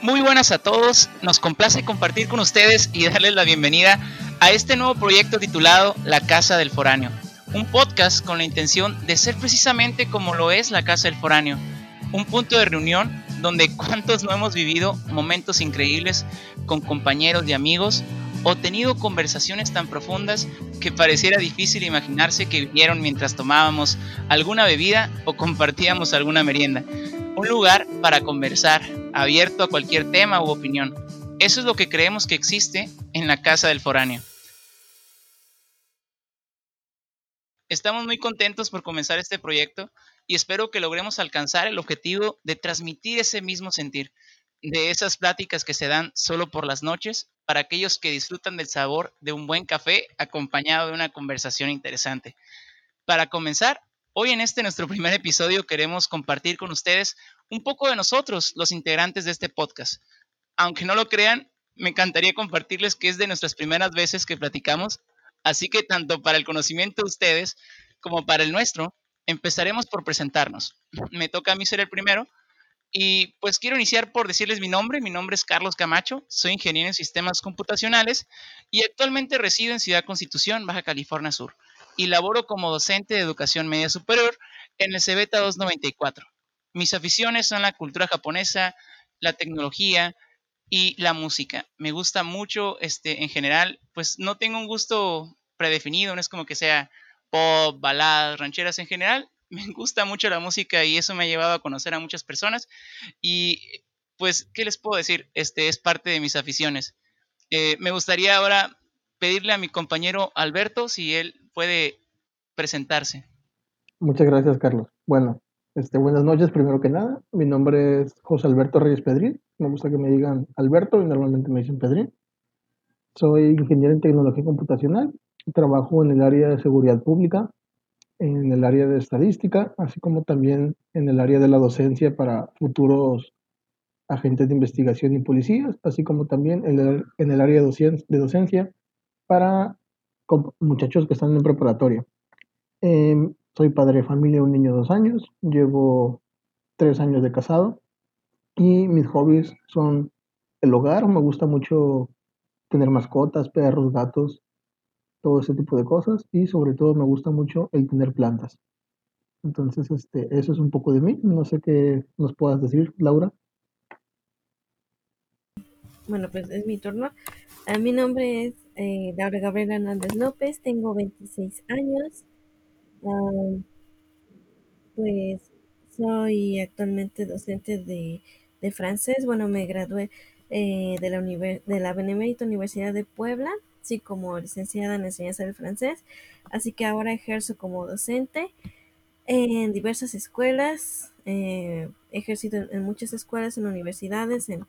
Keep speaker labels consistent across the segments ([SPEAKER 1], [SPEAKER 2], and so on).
[SPEAKER 1] Muy buenas a todos, nos complace compartir con ustedes y darles la bienvenida a este nuevo proyecto titulado La Casa del Foráneo, un podcast con la intención de ser precisamente como lo es la Casa del Foráneo, un punto de reunión donde cuantos no hemos vivido momentos increíbles con compañeros y amigos o tenido conversaciones tan profundas que pareciera difícil imaginarse que vivieron mientras tomábamos alguna bebida o compartíamos alguna merienda. Un lugar para conversar, abierto a cualquier tema u opinión. Eso es lo que creemos que existe en la Casa del Foráneo. Estamos muy contentos por comenzar este proyecto y espero que logremos alcanzar el objetivo de transmitir ese mismo sentir, de esas pláticas que se dan solo por las noches para aquellos que disfrutan del sabor de un buen café acompañado de una conversación interesante. Para comenzar, hoy en este nuestro primer episodio queremos compartir con ustedes un poco de nosotros, los integrantes de este podcast. Aunque no lo crean, me encantaría compartirles que es de nuestras primeras veces que platicamos, así que tanto para el conocimiento de ustedes como para el nuestro, empezaremos por presentarnos. Me toca a mí ser el primero y pues quiero iniciar por decirles mi nombre. Mi nombre es Carlos Camacho, soy ingeniero en sistemas computacionales y actualmente resido en Ciudad Constitución, Baja California Sur, y laboro como docente de educación media superior en el CBETA 294. Mis aficiones son la cultura japonesa, la tecnología y la música. Me gusta mucho, este, en general, pues no tengo un gusto predefinido, no es como que sea pop, baladas, rancheras en general. Me gusta mucho la música y eso me ha llevado a conocer a muchas personas. Y pues, ¿qué les puedo decir? Este es parte de mis aficiones. Eh, me gustaría ahora pedirle a mi compañero Alberto si él puede presentarse.
[SPEAKER 2] Muchas gracias, Carlos. Bueno, este, buenas noches, primero que nada. Mi nombre es José Alberto Reyes Pedrín. Me gusta que me digan Alberto y normalmente me dicen Pedrín. Soy ingeniero en tecnología computacional. Trabajo en el área de seguridad pública, en el área de estadística, así como también en el área de la docencia para futuros agentes de investigación y policías, así como también en el, área de docencia para muchachos que están en preparatoria. Eh, soy padre de familia, un niño de dos años, llevo tres años de casado y mis hobbies son el hogar, me gusta mucho tener mascotas, perros, gatos, todo ese tipo de cosas y sobre todo me gusta mucho el tener plantas. Entonces, este, eso es un poco de mí. No sé qué nos puedas decir, Laura.
[SPEAKER 3] Bueno, pues es mi turno. A mi nombre es eh, Laura Gabriela Hernández López, tengo 26 años pues soy actualmente docente de, francés. Bueno, me gradué eh, de, la de la Benemérita Universidad de Puebla, así como licenciada en enseñanza del francés. Así que ahora ejerzo como docente en diversas escuelas. Eh, he ejercido en, muchas escuelas, en universidades, en,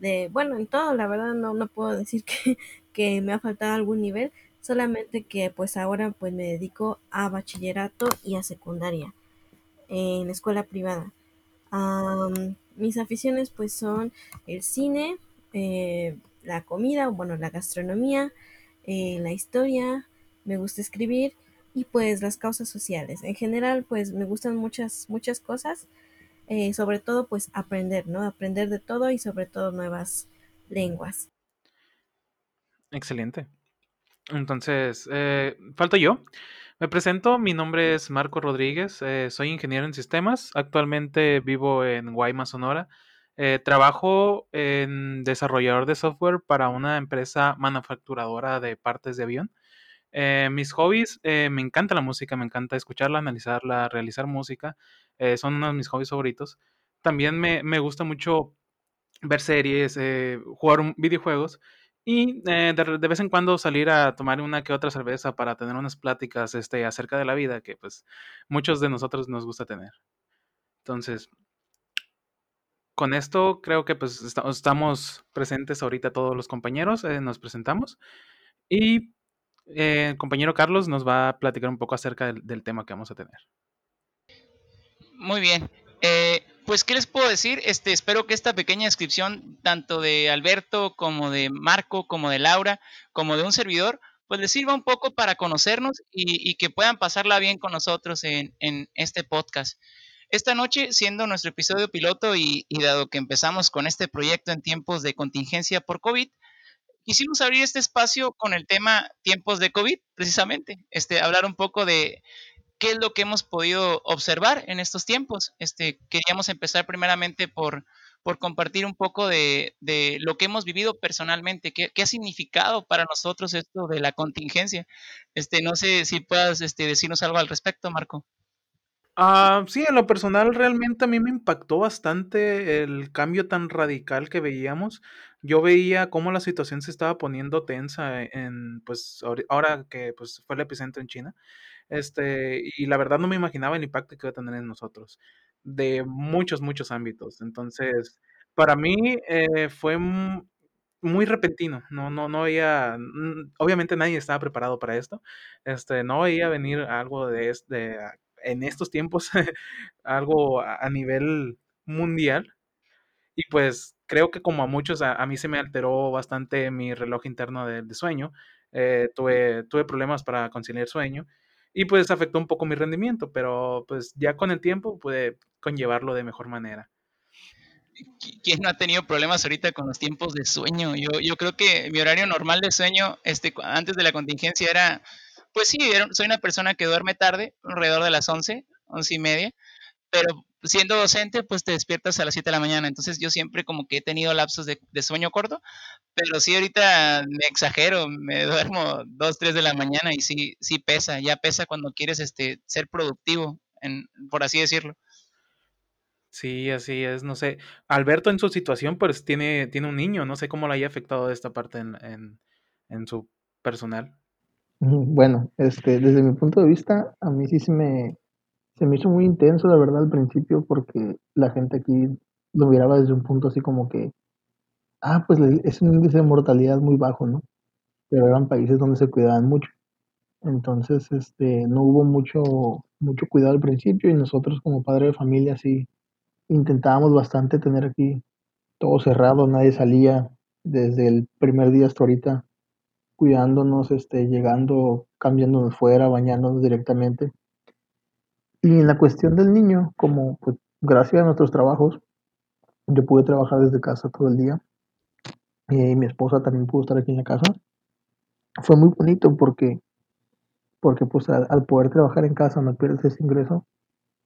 [SPEAKER 3] de, bueno, en todo, la verdad no, no puedo decir que, que me ha faltado algún nivel, solamente que pues ahora pues me dedico a bachillerato y a secundaria en escuela privada. mis aficiones pues son el cine, eh, la comida, bueno, la gastronomía, eh, la historia, me gusta escribir y pues las causas sociales. En general pues me gustan muchas, muchas cosas, eh, sobre todo pues aprender, ¿no? Aprender de todo y sobre todo nuevas lenguas.
[SPEAKER 4] Excelente. Entonces, eh, falto yo. Me presento, mi nombre es Marco Rodríguez, eh, soy ingeniero en sistemas, actualmente vivo en Guaymas, Sonora. Eh, trabajo en desarrollador de software para una empresa manufacturadora de partes de avión. mis hobbies, me encanta la música, me encanta escucharla, analizarla, realizar música, son uno de mis hobbies favoritos. También me, me gusta mucho ver series, jugar videojuegos y eh, de, vez en cuando salir a tomar una que otra cerveza para tener unas pláticas este, acerca de la vida que pues muchos de nosotros nos gusta tener. Entonces, con esto creo que pues estamos presentes ahorita todos los compañeros, eh, nos presentamos y eh, el compañero Carlos nos va a platicar un poco acerca del, del tema que vamos a tener.
[SPEAKER 1] Muy bien. Pues, ¿qué les puedo decir? Este, espero que esta pequeña descripción, tanto de Alberto como de Marco, como de Laura, como de un servidor, pues les sirva un poco para conocernos y, que puedan pasarla bien con nosotros en, este podcast. Esta noche, siendo nuestro episodio piloto y, y dado que empezamos con este proyecto en tiempos de contingencia por COVID, quisimos abrir este espacio con el tema tiempos de COVID, precisamente, este, hablar un poco de qué es lo que hemos podido observar en estos tiempos. Este, queríamos empezar primeramente por, por compartir un poco de, de lo que hemos vivido personalmente, qué, qué, ha significado para nosotros esto de la contingencia. Este, no sé si puedas este, decirnos algo al respecto, Marco.
[SPEAKER 4] Uh, sí, en lo personal realmente a mí me impactó bastante el cambio tan radical que veíamos. Yo veía cómo la situación se estaba poniendo tensa en, pues, ahora que pues, fue el epicentro en China. Este, y la verdad no me imaginaba el impacto que iba a tener en nosotros, de muchos, muchos ámbitos. Entonces, para mí eh, fue muy repentino, no, no, no veía, obviamente nadie estaba preparado para esto, este, no veía venir algo de, este, en estos tiempos algo a, nivel mundial. Y pues creo que como a muchos, a, a mí se me alteró bastante mi reloj interno de, de sueño. Eh, tuve, tuve problemas para conciliar sueño y pues afectó un poco mi rendimiento, pero pues ya con el tiempo pude conllevarlo de mejor manera.
[SPEAKER 1] ¿Quién no ha tenido problemas ahorita con los tiempos de sueño? Yo, yo creo que mi horario normal de sueño este, antes de la contingencia era pues sí, soy una persona que duerme tarde, alrededor de las 11, 11 y media, pero siendo docente, pues te despiertas a las 7 de la mañana. Entonces yo siempre como que he tenido lapsos de, de sueño corto, pero sí ahorita me exagero, me duermo 2, 3 de la mañana y sí, sí pesa, ya pesa cuando quieres este, ser productivo, en, por así decirlo.
[SPEAKER 4] Sí, así es, no sé. Alberto en su situación, pues tiene, tiene un niño, no sé cómo le haya afectado esta parte en, en, en su personal.
[SPEAKER 2] Bueno, este, desde mi punto de vista, a mí sí se me, se me hizo muy intenso, la verdad, al principio, porque la gente aquí lo miraba desde un punto así como que, ah, pues es un índice de mortalidad muy bajo, ¿no? Pero eran países donde se cuidaban mucho. Entonces, este, no hubo mucho, mucho cuidado al principio y nosotros como padre de familia sí intentábamos bastante tener aquí todo cerrado, nadie salía desde el primer día hasta ahorita cuidándonos, este, llegando, cambiándonos fuera, bañándonos directamente. Y en la cuestión del niño, como pues gracias a nuestros trabajos, yo pude trabajar desde casa todo el día y mi esposa también pudo estar aquí en la casa. Fue muy bonito porque, porque pues al, al poder trabajar en casa no pierdes ese ingreso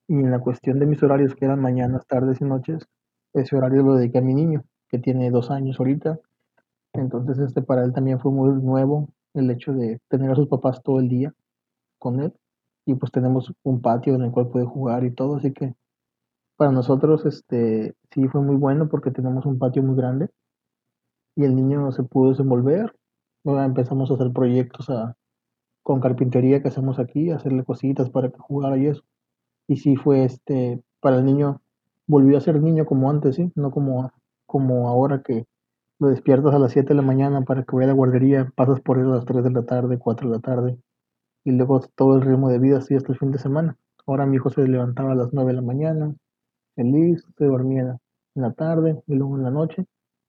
[SPEAKER 2] y en la cuestión de mis horarios que eran mañanas, tardes y noches, ese horario lo dediqué a mi niño que tiene dos años ahorita entonces, este para él también fue muy nuevo el hecho de tener a sus papás todo el día con él. Y pues tenemos un patio en el cual puede jugar y todo, así que para nosotros este sí fue muy bueno porque tenemos un patio muy grande y el niño se pudo desenvolver. Luego empezamos a hacer proyectos a, con carpintería que hacemos aquí, hacerle cositas para que jugara y eso. Y sí fue este, para el niño, volvió a ser niño como antes, ¿sí? No como, como ahora que lo despiertas a las 7 de la mañana para que vaya a la guardería, pasas por él a las 3 de la tarde, 4 de la tarde, y luego todo el ritmo de vida así hasta el fin de semana. Ahora mi hijo se levantaba a las 9 de la mañana, feliz, se dormía en la tarde y luego en la noche,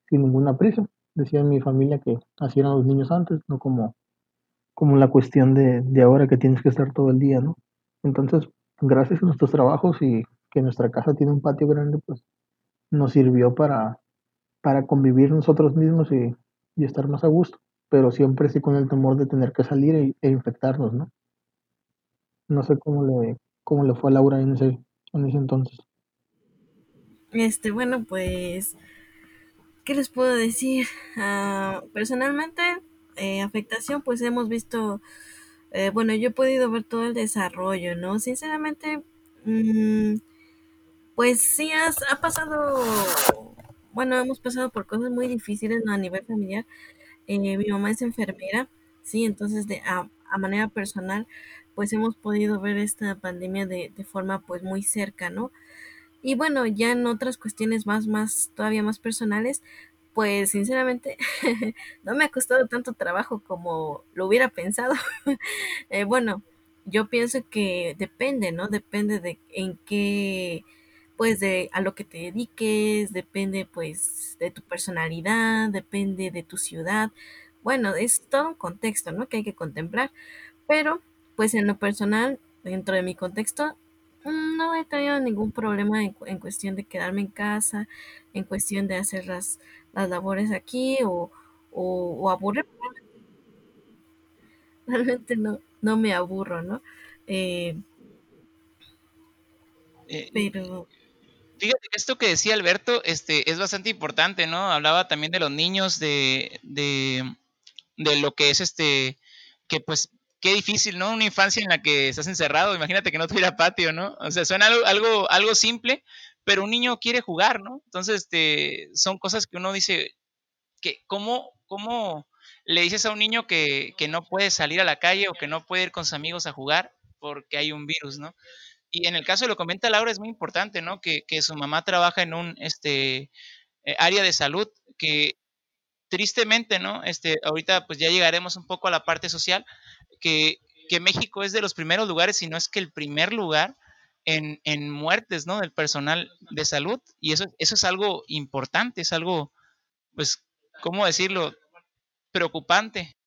[SPEAKER 2] sin ninguna prisa. Decía mi familia que así eran los niños antes, no como, como la cuestión de, de ahora que tienes que estar todo el día, ¿no? Entonces, gracias a nuestros trabajos y que nuestra casa tiene un patio grande, pues nos sirvió para para convivir nosotros mismos y, y, estar más a gusto, pero siempre sí con el temor de tener que salir e, e, infectarnos, ¿no? No sé cómo le, cómo le fue a Laura en ese, en ese entonces.
[SPEAKER 3] Este, bueno, pues, ¿qué les puedo decir? Uh, personalmente, eh, afectación, pues hemos visto, eh, bueno, yo he podido ver todo el desarrollo, ¿no? Sinceramente, mmm, pues sí, has, ha pasado bueno, hemos pasado por cosas muy difíciles a nivel familiar. Eh, mi mamá es enfermera, sí, entonces de, a, manera personal, pues hemos podido ver esta pandemia de, de, forma pues muy cerca, ¿no? Y bueno, ya en otras cuestiones más, más, todavía más personales, pues sinceramente no me ha costado tanto trabajo como lo hubiera pensado. eh, bueno, yo pienso que depende, ¿no? Depende de en qué pues de a lo que te dediques, depende pues de tu personalidad, depende de tu ciudad. Bueno, es todo un contexto, ¿no? Que hay que contemplar. Pero, pues en lo personal, dentro de mi contexto, mmm, no he tenido ningún problema en, en cuestión de quedarme en casa, en cuestión de hacer las, las labores aquí o, o, o aburrir. Realmente no, no me aburro, ¿no? Eh,
[SPEAKER 1] Eh,
[SPEAKER 3] pero
[SPEAKER 1] Fíjate esto que decía Alberto este, es bastante importante, ¿no? Hablaba también de los niños, de, de, de lo que es este, que pues qué difícil, ¿no? Una infancia en la que estás encerrado, imagínate que no tuviera patio, ¿no? O sea, suena algo, algo, algo simple, pero un niño quiere jugar, ¿no? Entonces, este, son cosas que uno dice, que ¿cómo, cómo le dices a un niño que, que no puede salir a la calle o que no puede ir con sus amigos a jugar porque hay un virus, ¿no? Y en el caso de lo comenta Laura es muy importante, ¿no? Que, que su mamá trabaja en un este, eh, área de salud que tristemente, ¿no? Este, ahorita pues ya llegaremos un poco a la parte social, que, que México es de los primeros lugares, si no es que el primer lugar en, en muertes, ¿no? Del personal de salud. Y eso, eso es algo importante, es algo, pues, ¿cómo decirlo? Preocupante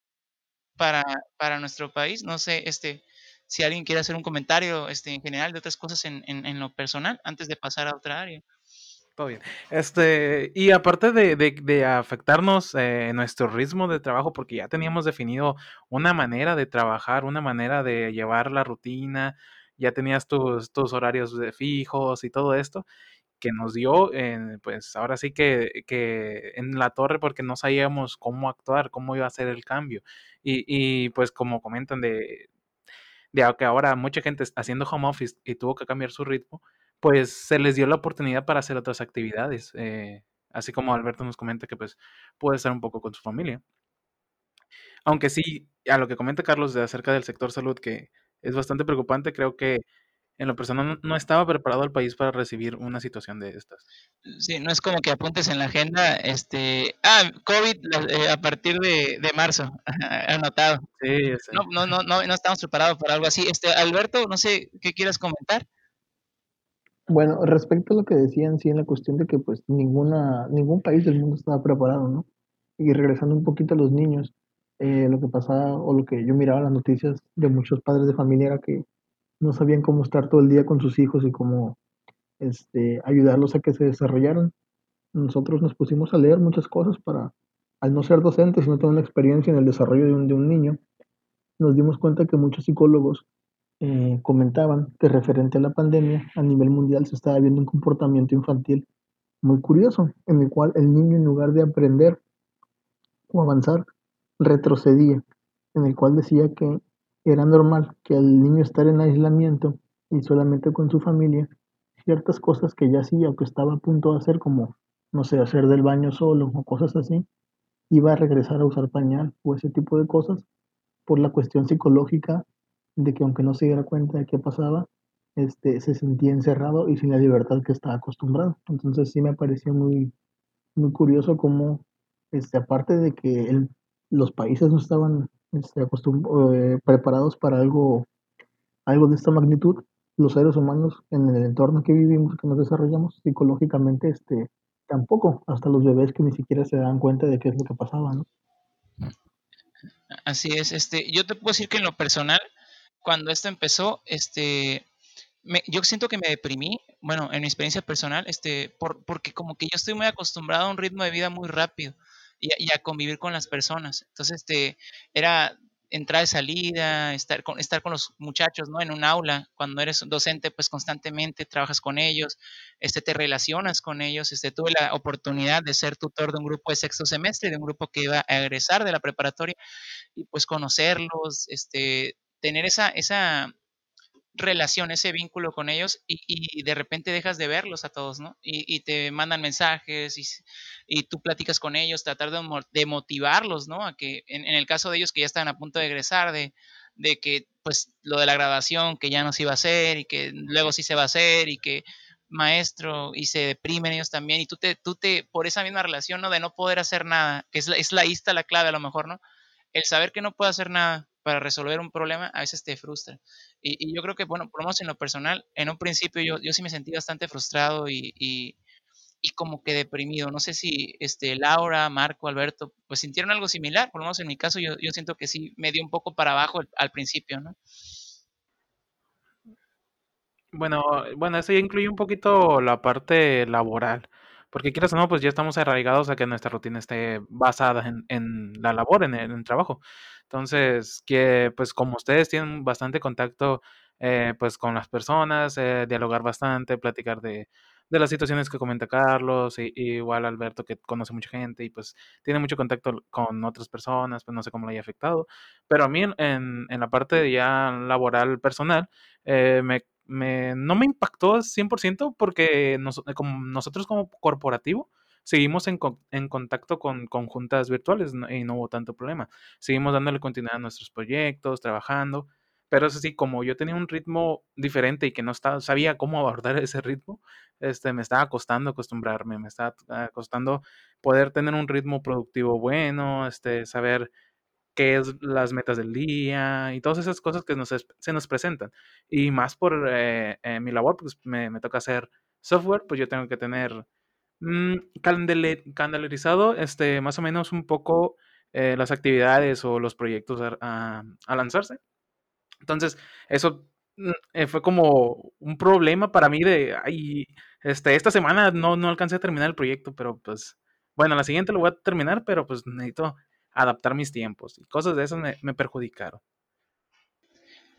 [SPEAKER 1] para, para nuestro país. No sé, este, si alguien quiere hacer un comentario este, en general de otras cosas en, en, en lo personal antes de pasar a otra área.
[SPEAKER 4] Todo bien. Este, y aparte de, de, de afectarnos eh, nuestro ritmo de trabajo, porque ya teníamos definido una manera de trabajar, una manera de llevar la rutina, ya tenías tus, tus horarios fijos y todo esto, que nos dio, eh, pues ahora sí que, que, en la torre, porque no sabíamos cómo actuar, cómo iba a ser el cambio. Y, y pues como comentan de, de que ahora mucha gente está haciendo home office y tuvo que cambiar su ritmo, pues se les dio la oportunidad para hacer otras actividades. Eh, así como Alberto nos comenta que pues puede estar un poco con su familia. Aunque sí, a lo que comenta Carlos de acerca del sector salud, que es bastante preocupante, creo que en lo personal no estaba preparado el país para recibir una situación de estas.
[SPEAKER 1] Sí, no es como que apuntes en la agenda, este, ah, COVID eh, a partir de, de marzo, anotado.
[SPEAKER 4] Sí, sí.
[SPEAKER 1] No, no, no, no, no estamos preparados para algo así. Este, Alberto, no sé qué quieras comentar.
[SPEAKER 2] Bueno, respecto a lo que decían, sí, en la cuestión de que pues ninguna, ningún país del mundo estaba preparado, ¿no? Y regresando un poquito a los niños, eh, lo que pasaba o lo que yo miraba en las noticias de muchos padres de familia era que no sabían cómo estar todo el día con sus hijos y cómo este, ayudarlos a que se desarrollaran. Nosotros nos pusimos a leer muchas cosas para, al no ser docentes y no tener una experiencia en el desarrollo de un, de un niño, nos dimos cuenta que muchos psicólogos eh, comentaban que referente a la pandemia a nivel mundial se estaba viendo un comportamiento infantil muy curioso, en el cual el niño en lugar de aprender o avanzar, retrocedía, en el cual decía que era normal que el niño estar en aislamiento y solamente con su familia, ciertas cosas que ya hacía o que estaba a punto de hacer, como, no sé, hacer del baño solo o cosas así, iba a regresar a usar pañal o ese tipo de cosas por la cuestión psicológica de que aunque no se diera cuenta de qué pasaba, este, se sentía encerrado y sin la libertad que estaba acostumbrado. Entonces sí me pareció muy, muy curioso cómo, este, aparte de que los países no estaban este, eh, preparados para algo, algo de esta magnitud, los seres humanos en el entorno que vivimos, que nos desarrollamos psicológicamente, este, tampoco, hasta los bebés que ni siquiera se dan cuenta de qué es lo que pasaba, ¿no?
[SPEAKER 1] Así es, este, yo te puedo decir que en lo personal, cuando esto empezó, este, me, yo siento que me deprimí, bueno, en mi experiencia personal, este, por, porque como que yo estoy muy acostumbrado a un ritmo de vida muy rápido y, a convivir con las personas. Entonces, este, era entrada y salida, estar con, estar con los muchachos, ¿no? En un aula, cuando eres docente, pues constantemente trabajas con ellos, este, te relacionas con ellos, este, tuve la oportunidad de ser tutor de un grupo de sexto semestre, de un grupo que iba a egresar de la preparatoria, y pues conocerlos, este, tener esa, esa relación, ese vínculo con ellos y, y, de repente dejas de verlos a todos, ¿no? Y, te mandan mensajes y, tú platicas con ellos, tratar de, motivarlos, ¿no? A que en, el caso de ellos que ya están a punto de egresar, de, que pues lo de la grabación que ya no se iba a hacer y que luego sí se va a hacer y que maestro y se deprimen ellos también y tú te, tú te, por esa misma relación, ¿no? De no poder hacer nada, que es la, es la, la clave a lo mejor, ¿no? El saber que no puedo hacer nada, para resolver un problema a veces te frustra. Y, y, yo creo que, bueno, por lo menos en lo personal, en un principio yo, yo sí me sentí bastante frustrado y, y, como que deprimido. No sé si este, Laura, Marco, Alberto, pues sintieron algo similar. Por lo menos en mi caso yo, yo siento que sí me dio un poco para abajo al, al principio, ¿no?
[SPEAKER 4] Bueno, bueno, eso ya incluye un poquito la parte laboral, porque quieras o no, pues ya estamos arraigados a que nuestra rutina esté basada en, en la labor, en el, en el trabajo. Entonces, que pues como ustedes tienen bastante contacto eh, pues con las personas, eh, dialogar bastante, platicar de, de las situaciones que comenta Carlos, y, igual Alberto que conoce mucha gente y pues tiene mucho contacto con otras personas, pues no sé cómo le haya afectado, pero a mí en, en, en la parte ya laboral personal, eh, me me, no me impactó 100% porque nos, como nosotros como corporativo seguimos en, en contacto con, con juntas virtuales y no hubo tanto problema. Seguimos dándole continuidad a nuestros proyectos, trabajando, pero eso sí, como yo tenía un ritmo diferente y que no estaba, sabía cómo abordar ese ritmo, este, me estaba costando acostumbrarme, me estaba ah, costando poder tener un ritmo productivo bueno, este, saber qué es las metas del día y todas esas cosas que nos, se nos presentan. Y más por eh, eh, mi labor, pues me, me, toca hacer software, pues yo tengo que tener mmm, calendarizado este, más o menos un poco eh, las actividades o los proyectos a, lanzarse. Entonces, eso mm, eh, fue como un problema para mí de, ay, este, esta semana no, no alcancé a terminar el proyecto, pero pues, bueno, la siguiente lo voy a terminar, pero pues necesito adaptar mis tiempos y cosas de me, me perjudicaron.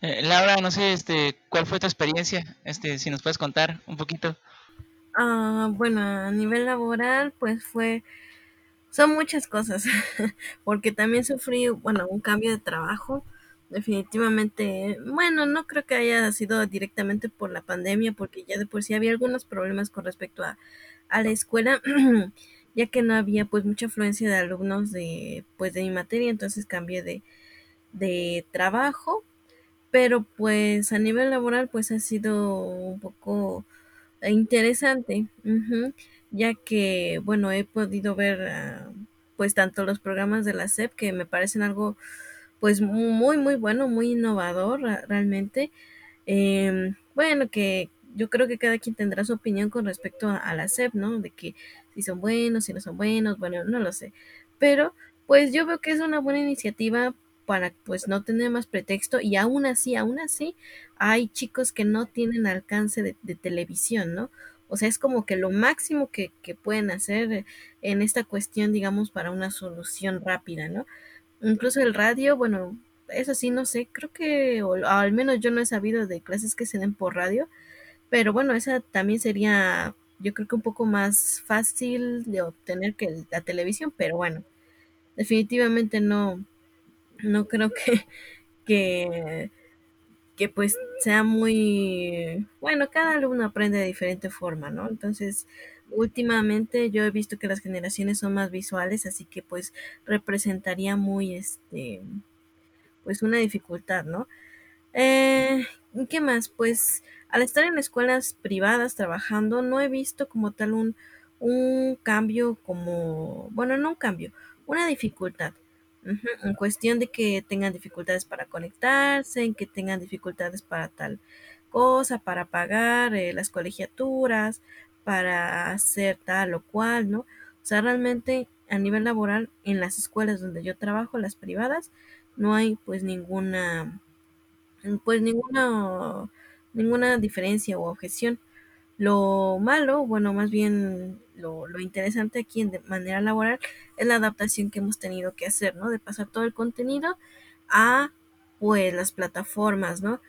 [SPEAKER 1] Eh, Laura, no sé, este, ¿cuál fue tu experiencia? Este, si nos puedes contar un poquito.
[SPEAKER 3] Ah, bueno, a nivel laboral, pues fue, son muchas cosas, porque también sufrí, bueno, un cambio de trabajo. Definitivamente, bueno, no creo que haya sido directamente por la pandemia, porque ya de por sí había algunos problemas con respecto a, a la escuela. ya que no había pues mucha afluencia de alumnos de pues de mi materia, entonces cambié de, de trabajo, pero pues a nivel laboral pues ha sido un poco interesante, ya que bueno he podido ver uh, pues tanto los programas de la SEP que me parecen algo pues muy muy bueno, muy innovador realmente, eh, bueno que yo creo que cada quien tendrá su opinión con respecto a, a la SEP, ¿no? De que si son buenos, si no son buenos, bueno, no lo sé. Pero pues yo veo que es una buena iniciativa para pues no tener más pretexto y aún así, aún así, hay chicos que no tienen alcance de, televisión, ¿no? O sea, es como que lo máximo que, que, pueden hacer en esta cuestión, digamos, para una solución rápida, ¿no? Incluso el radio, bueno, eso sí, no sé, creo que, o al menos yo no he sabido de clases que se den por radio, pero bueno, esa también sería, yo creo que un poco más fácil de obtener que la televisión, pero bueno, definitivamente no, no creo que, que, que pues sea muy, bueno, cada alumno aprende de diferente forma, ¿no? Entonces, últimamente yo he visto que las generaciones son más visuales, así que pues representaría muy, este, pues una dificultad, ¿no? Eh, ¿Qué más? Pues al estar en escuelas privadas trabajando, no he visto como tal un, un cambio como, bueno, no un cambio, una dificultad. Uh -huh, en cuestión de que tengan dificultades para conectarse, en que tengan dificultades para tal cosa, para pagar eh, las colegiaturas, para hacer tal o cual, ¿no? O sea, realmente a nivel laboral en las escuelas donde yo trabajo, las privadas, no hay pues ninguna pues ninguna ninguna diferencia o objeción. Lo malo, bueno, más bien lo, lo, interesante aquí de manera laboral es la adaptación que hemos tenido que hacer, ¿no? De pasar todo el contenido a pues las plataformas, ¿no?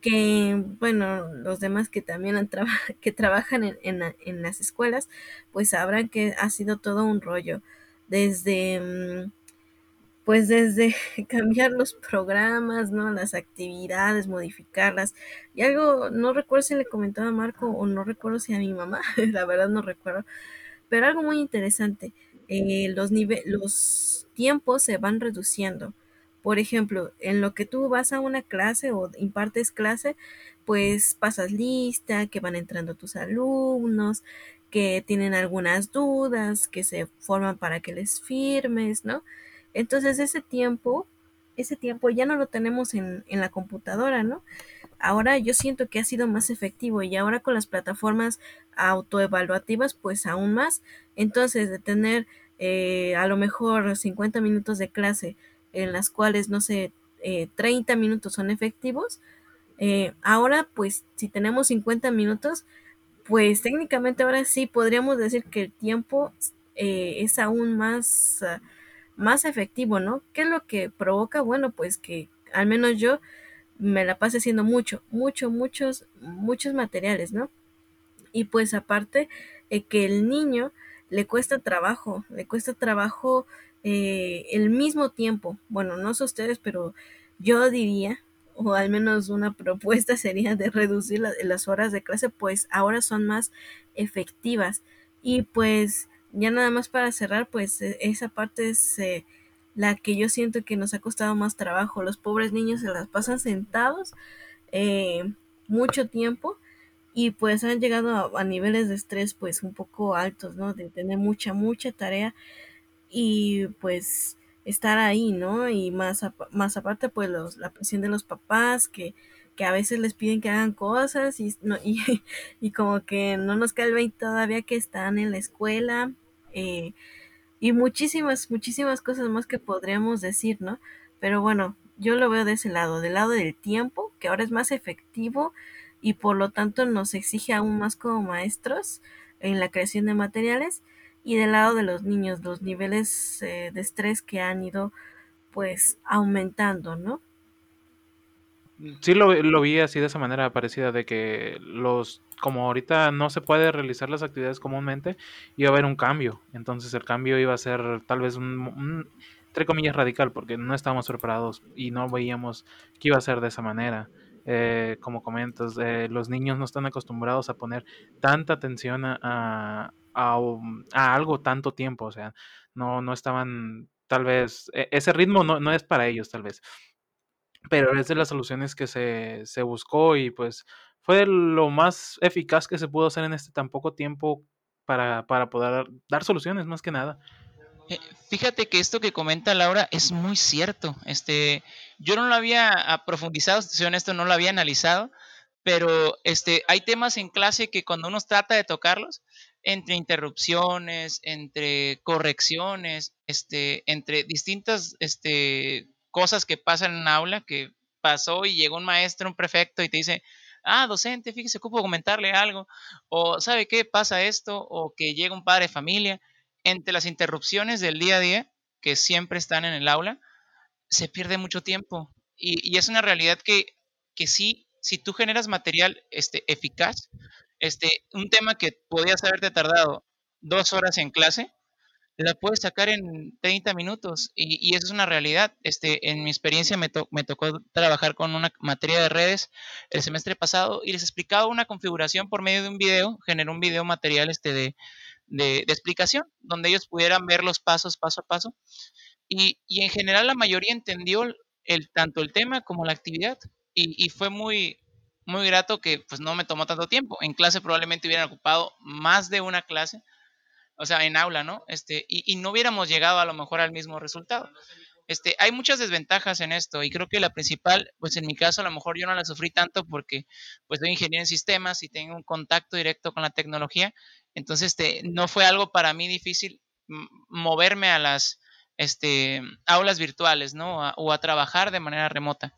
[SPEAKER 3] Que, bueno, los demás que también han que trabajan en, en, en, las escuelas, pues sabrán que ha sido todo un rollo. Desde mmm, pues desde cambiar los programas, ¿no? Las actividades, modificarlas. Y algo, no recuerdo si le comentaba a Marco o no recuerdo si a mi mamá, la verdad no recuerdo, pero algo muy interesante, eh, los, los tiempos se van reduciendo. Por ejemplo, en lo que tú vas a una clase o impartes clase, pues pasas lista, que van entrando tus alumnos, que tienen algunas dudas, que se forman para que les firmes, ¿no? Entonces ese tiempo, ese tiempo ya no lo tenemos en, en, la computadora, ¿no? Ahora yo siento que ha sido más efectivo y ahora con las plataformas autoevaluativas, pues aún más. Entonces de tener eh, a lo mejor 50 minutos de clase en las cuales, no sé, eh, 30 minutos son efectivos, Eh, ahora, pues, si tenemos 50 minutos, pues técnicamente ahora sí podríamos decir que el tiempo eh, es aún más, más efectivo, ¿no? ¿Qué es lo que provoca? Bueno, pues que al menos yo me la pase haciendo mucho, mucho, muchos, muchos materiales, ¿no? Y pues aparte, eh, que el niño le cuesta trabajo, le cuesta trabajo eh, el mismo tiempo. Bueno, no sé ustedes, pero yo diría, o al menos una propuesta sería de reducir la, las horas de clase, pues ahora son más efectivas. Y pues ya nada más para cerrar, pues e, esa parte es eh, la que yo siento que nos ha costado más trabajo. Los pobres niños se las pasan sentados eh, mucho tiempo y pues han llegado a, niveles de estrés pues un poco altos, ¿no? De tener mucha, mucha tarea y pues estar ahí, ¿no? Y más, más aparte pues los, la presión de los papás que, que a veces les piden que hagan cosas y, no, y, y como que no nos cae el 20 todavía que están en la escuela y muchísimas, muchísimas cosas más que podríamos decir, ¿no? Pero bueno, yo lo veo de ese lado, del lado del tiempo, que ahora es más efectivo y por lo tanto nos exige aún más como maestros en la creación de materiales y del lado de los niños los niveles eh, de estrés que han ido pues aumentando, ¿no?
[SPEAKER 4] Sí lo, lo, vi así de esa manera parecida de que los como ahorita no se puede realizar las actividades comúnmente iba a haber un cambio. Entonces el cambio iba a ser tal vez un, un entre comillas radical porque no estábamos preparados y no veíamos que iba a ser de esa manera. Eh, como comentas, eh, los niños no están acostumbrados a poner tanta atención a, a, a, a, algo tanto tiempo, o sea, no, no estaban, tal vez, e, ese ritmo no, no, es para ellos, tal vez, pero es de las soluciones que se, se buscó y pues fue lo más eficaz que se pudo hacer en este tan poco tiempo para, para poder dar soluciones, más que nada.
[SPEAKER 1] Eh, fíjate que esto que comenta Laura es muy cierto. Este, yo no lo había profundizado, si honesto, no lo había analizado, pero este, hay temas en clase que cuando uno trata de tocarlos, entre interrupciones, entre correcciones, este, entre distintas este, cosas que pasan en aula, que pasó y llegó un maestro, un prefecto y te dice, ah, docente, fíjese, ocupo comentarle algo, o sabe qué pasa esto, o que llega un padre de familia entre las interrupciones del día a día, que siempre están en el aula, se pierde mucho tiempo. Y, es una realidad que, que sí, si tú generas material este, eficaz, este, un tema que podías haberte tardado dos horas en clase, la puedes sacar en 30 minutos y, y eso es una realidad. Este, en mi experiencia me, to me, tocó trabajar con una materia de redes el semestre pasado y les explicaba una configuración por medio de un video, generó un video material este de, de, explicación, donde ellos pudieran ver los pasos paso a paso. Y, y en general la mayoría entendió el, tanto el tema como la actividad. Y, y, fue muy, muy grato que pues no me tomó tanto tiempo. En clase probablemente hubieran ocupado más de una clase, o sea, en aula, ¿no? Este, y, y no hubiéramos llegado a lo mejor al mismo resultado. Este, hay muchas desventajas en esto y creo que la principal, pues en mi caso a lo mejor yo no la sufrí tanto porque pues soy ingeniero en sistemas y tengo un contacto directo con la tecnología, entonces este, no fue algo para mí difícil moverme a las este, aulas virtuales, ¿no? O a trabajar de manera remota.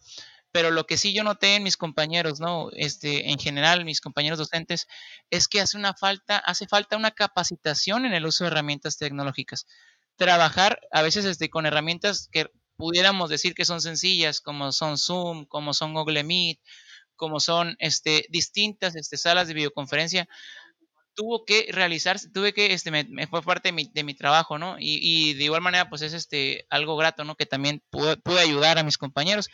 [SPEAKER 1] Pero lo que sí yo noté en mis compañeros, ¿no? Este, en general, mis compañeros docentes, es que hace una falta, hace falta una capacitación en el uso de herramientas tecnológicas trabajar a veces este, con herramientas que pudiéramos decir que son sencillas, como son Zoom, como son Google Meet, como son este, distintas este, salas de videoconferencia, tuvo que realizarse, tuve que, este, me, fue parte de mi, de mi trabajo, ¿no? Y, y, de igual manera, pues es este, algo grato, ¿no? Que también pude, pude ayudar a mis compañeros,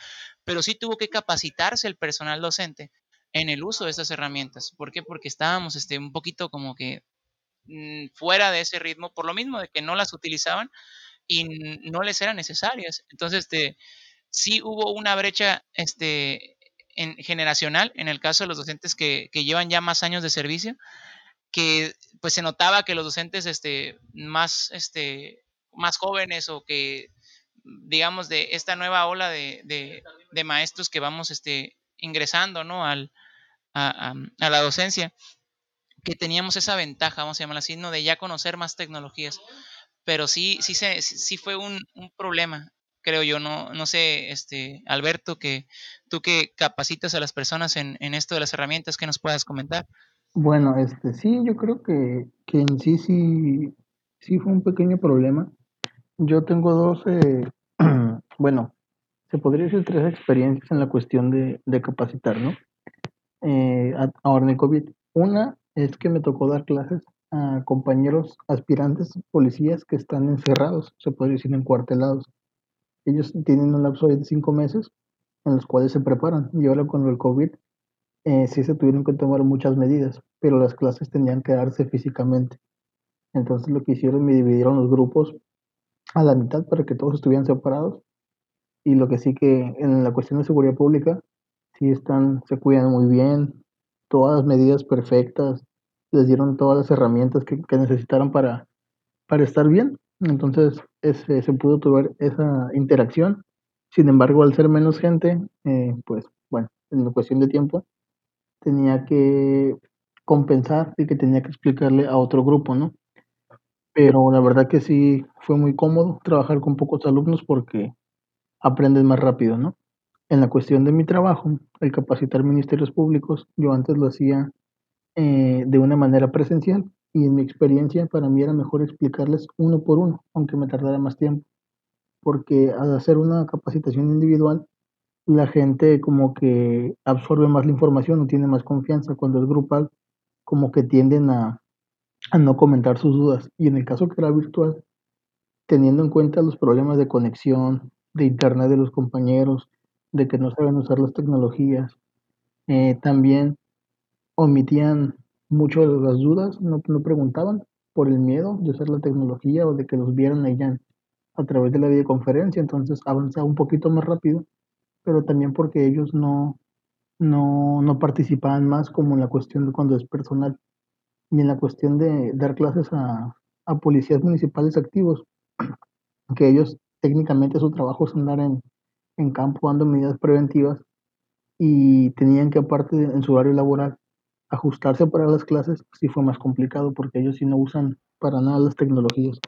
[SPEAKER 1] pero sí tuvo que capacitarse el personal docente en el uso de esas herramientas. ¿Por qué? Porque estábamos este, un poquito como que Mm, fuera de ese ritmo, por lo mismo de que no las utilizaban y no les eran necesarias. Entonces, este, sí hubo una brecha este, en, generacional en el caso de los docentes que, que, llevan ya más años de servicio, que pues se notaba que los docentes este, más, este, más jóvenes o que digamos de esta nueva ola de, de, maestros que vamos este, ingresando ¿no? Al, a, a, a la docencia, que teníamos esa ventaja, vamos a llamarla así, ¿no? de ya conocer más tecnologías. Pero sí, sí, se, sí fue un, un problema. creo yo, no, no sé, este, Alberto, que tú que capacitas a las personas en, en esto de las herramientas, que nos puedas comentar.
[SPEAKER 2] Bueno, este, sí, yo creo que, que en sí, sí, sí fue un pequeño problema. Yo tengo dos, eh, bueno, se podría decir tres experiencias en la cuestión de, de capacitar, ¿no? Eh, ahora en el COVID. Una es que me tocó dar clases a compañeros aspirantes policías que están encerrados, se podría decir encuartelados. Ellos tienen un lapso de cinco meses en los cuales se preparan. Y ahora con el COVID eh, sí se tuvieron que tomar muchas medidas, pero las clases tenían que darse físicamente. Entonces lo que hicieron, me dividieron los grupos a la mitad para que todos estuvieran separados. Y lo que sí que en la cuestión de seguridad pública, sí están, se cuidan muy bien, todas las medidas perfectas, les dieron todas las herramientas que, que necesitaron para, para estar bien. Entonces ese, se pudo tener esa interacción. Sin embargo, al ser menos gente, eh, pues bueno, en cuestión de tiempo, tenía que compensar y que tenía que explicarle a otro grupo, ¿no? Pero la verdad que sí fue muy cómodo trabajar con pocos alumnos porque aprendes más rápido, ¿no? En la cuestión de mi trabajo, el capacitar ministerios públicos, yo antes lo hacía eh, de una manera presencial y en mi experiencia para mí era mejor explicarles uno por uno, aunque me tardara más tiempo, porque al hacer una capacitación individual, la gente como que absorbe más la información o tiene más confianza. Cuando es grupal, como que tienden a, no comentar sus dudas. Y en el caso que era virtual, teniendo en cuenta los problemas de conexión, de internet de los compañeros, de que no saben usar las tecnologías, eh, también omitían mucho de las dudas, no, no preguntaban por el miedo de usar la tecnología o de que los vieran allá a través de la videoconferencia, entonces avanzaba un poquito más rápido, pero también porque ellos no, no, no participaban más como en la cuestión de cuando es personal y en la cuestión de dar clases a, a policías municipales activos, que ellos técnicamente su trabajo es andar en, en campo dando medidas preventivas y tenían que aparte de, en su horario laboral ajustarse para las clases sí fue más complicado porque ellos sí no usan para nada las tecnologías.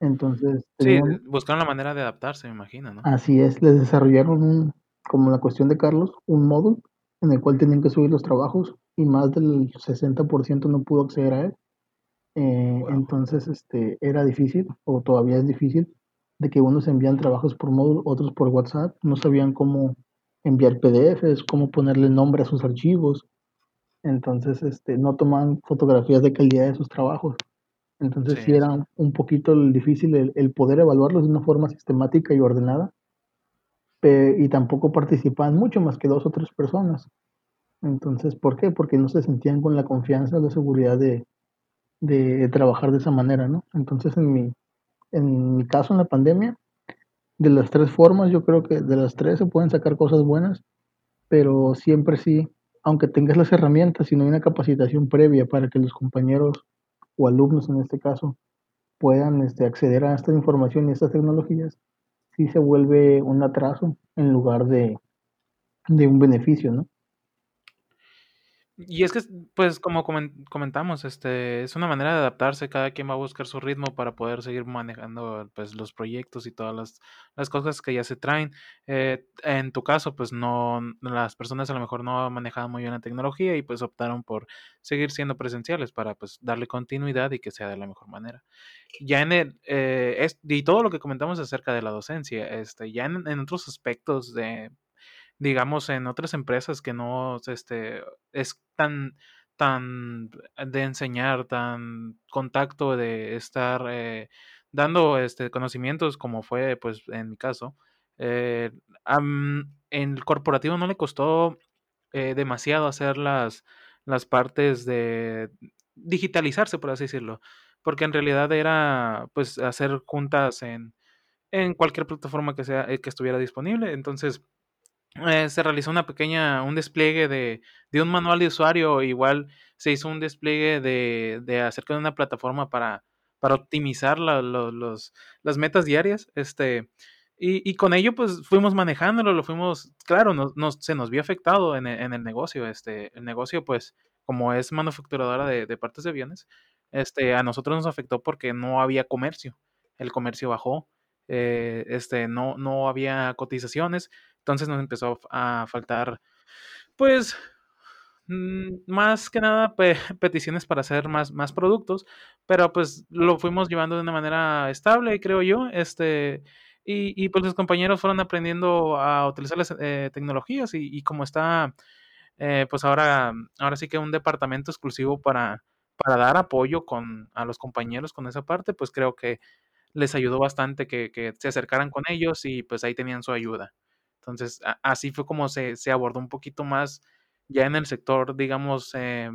[SPEAKER 2] Entonces,
[SPEAKER 4] sí, buscaron la manera de adaptarse, me imagino, ¿no?
[SPEAKER 2] Así es, les desarrollaron un, como la cuestión de Carlos, un módulo en el cual tenían que subir los trabajos y más del 60% no pudo acceder a él. Eh, wow. Entonces, este, era difícil, o todavía es difícil, de que unos envían trabajos por módulo, otros por WhatsApp, no sabían cómo enviar PDFs, cómo ponerle nombre a sus archivos, entonces este, no toman fotografías de calidad de sus trabajos. Entonces sí, sí era un poquito difícil el, el, poder evaluarlos de una forma sistemática y ordenada. Pe y tampoco participaban mucho más que dos o tres personas. Entonces, ¿por qué? Porque no se sentían con la confianza, la seguridad de, de trabajar de esa manera, ¿no? Entonces, en mi, en mi caso, en la pandemia, de las tres formas, yo creo que de las tres se pueden sacar cosas buenas, pero siempre sí aunque tengas las herramientas, si no hay una capacitación previa para que los compañeros o alumnos en este caso puedan este, acceder a esta información y estas tecnologías, sí se vuelve un atraso en lugar de, de un beneficio, ¿no?
[SPEAKER 4] Y es que, pues, como comentamos, este, es una manera de adaptarse, cada quien va a buscar su ritmo para poder seguir manejando, pues, los proyectos y todas las, las cosas que ya se traen. Eh, en tu caso, pues, no, las personas a lo mejor no manejaban muy bien la tecnología y pues optaron por seguir siendo presenciales para, pues, darle continuidad y que sea de la mejor manera. Ya en el, eh, es, y todo lo que comentamos acerca de la docencia, este, ya en, en otros aspectos de digamos, en otras empresas que no este, es tan, tan de enseñar, tan contacto de estar eh, dando este, conocimientos como fue pues en mi caso. Eh, um, en el corporativo no le costó eh, demasiado hacer las, las partes de digitalizarse, por así decirlo, porque en realidad era pues hacer juntas en, en cualquier plataforma que sea que estuviera disponible. Entonces, eh, se realizó una pequeña, un despliegue de, de, un manual de usuario, igual se hizo un despliegue de, de acerca de una plataforma para, para optimizar las metas diarias, este, y, y, con ello pues fuimos manejándolo, lo fuimos, claro, nos, se nos vio afectado en el, en el negocio, este, el negocio pues como es manufacturadora de, de partes de aviones, este, a nosotros nos afectó porque no había comercio, el comercio bajó, eh, este, no, no había cotizaciones, entonces nos empezó a faltar, pues, mm, más que nada peticiones para hacer más, más productos, pero pues lo fuimos llevando de una manera estable, creo yo, este, y, y pues los compañeros fueron aprendiendo a utilizar las eh, tecnologías y, como está, eh, pues ahora, ahora sí que un departamento exclusivo para, para dar apoyo con, a los compañeros con esa parte, pues creo que les ayudó bastante que, que se acercaran con ellos y pues ahí tenían su ayuda. Entonces, así fue como se, se, abordó un poquito más ya en el sector, digamos, eh,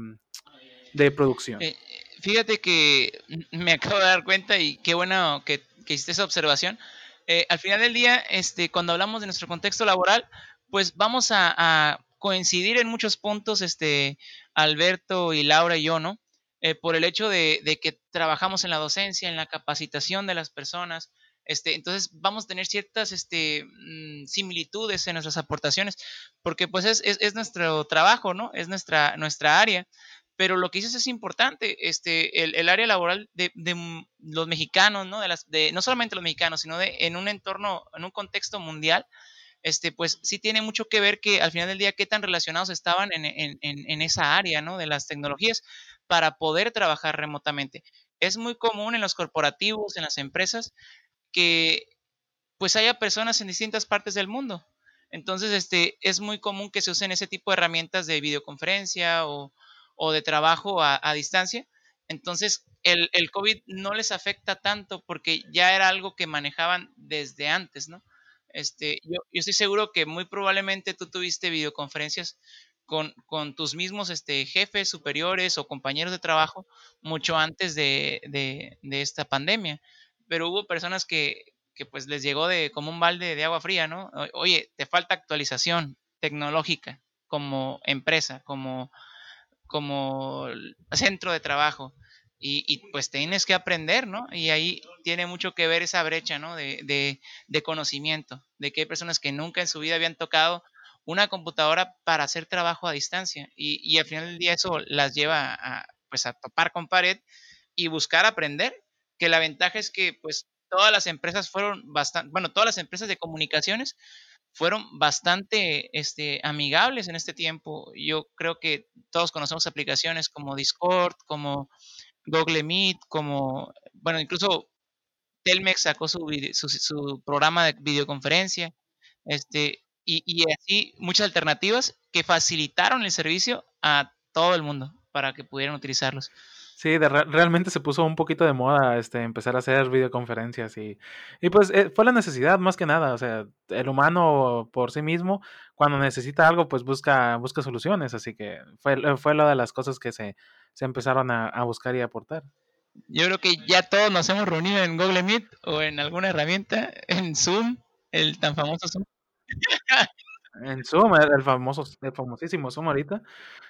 [SPEAKER 4] de producción.
[SPEAKER 1] Eh, fíjate que me acabo de dar cuenta y qué bueno que, que hiciste esa observación. Eh, al final del día, este, cuando hablamos de nuestro contexto laboral, pues vamos a, a coincidir en muchos puntos, este, Alberto y Laura y yo, ¿no? Eh, por el hecho de, de, que trabajamos en la docencia, en la capacitación de las personas. Este, entonces vamos a tener ciertas este, mm, similitudes en nuestras aportaciones, porque pues es, es, es, nuestro trabajo, ¿no? Es nuestra, nuestra área. Pero lo que dices es importante, este, el, el área laboral de, de, los mexicanos, ¿no? De las, de, no solamente los mexicanos, sino de, en un entorno, en un contexto mundial, este, pues sí tiene mucho que ver que al final del día qué tan relacionados estaban en, en, en, esa área, ¿no? De las tecnologías para poder trabajar remotamente. Es muy común en los corporativos, en las empresas, que pues haya personas en distintas partes del mundo. Entonces, este, es muy común que se usen ese tipo de herramientas de videoconferencia o, o de trabajo a, distancia. Entonces, el, el, COVID no les afecta tanto porque ya era algo que manejaban desde antes, ¿no? Este, yo, yo estoy seguro que muy probablemente tú tuviste videoconferencias con, con, tus mismos este, jefes superiores o compañeros de trabajo mucho antes de, de, de, esta pandemia. Pero hubo personas que, que, pues les llegó de como un balde de agua fría, ¿no? Oye, te falta actualización tecnológica como empresa, como, como centro de trabajo. Y, y, pues tienes que aprender, ¿no? Y ahí tiene mucho que ver esa brecha, ¿no? De, de, de conocimiento, de que hay personas que nunca en su vida habían tocado una computadora para hacer trabajo a distancia y, y, al final del día eso las lleva a, pues a topar con pared y buscar aprender, que la ventaja es que pues todas las empresas fueron bastante, bueno, todas las empresas de comunicaciones fueron bastante este, amigables en este tiempo. Yo creo que todos conocemos aplicaciones como Discord, como Google Meet, como, bueno, incluso Telmex sacó su, su, programa de videoconferencia. Este, y, y, así muchas alternativas que facilitaron el servicio a todo el mundo para que pudieran utilizarlos.
[SPEAKER 4] Sí, de, realmente se puso un poquito de moda este, empezar a hacer videoconferencias y, y pues eh, fue la necesidad más que nada, o sea, el humano por sí mismo, cuando necesita algo, pues busca, busca soluciones, así que fue, fue una de las cosas que se, se empezaron a, a buscar y aportar.
[SPEAKER 1] Yo creo que ya todos nos hemos reunido en Google Meet o en alguna herramienta, en Zoom, el tan famoso Zoom.
[SPEAKER 4] En Zoom, el famoso, el famosísimo Zoom ahorita.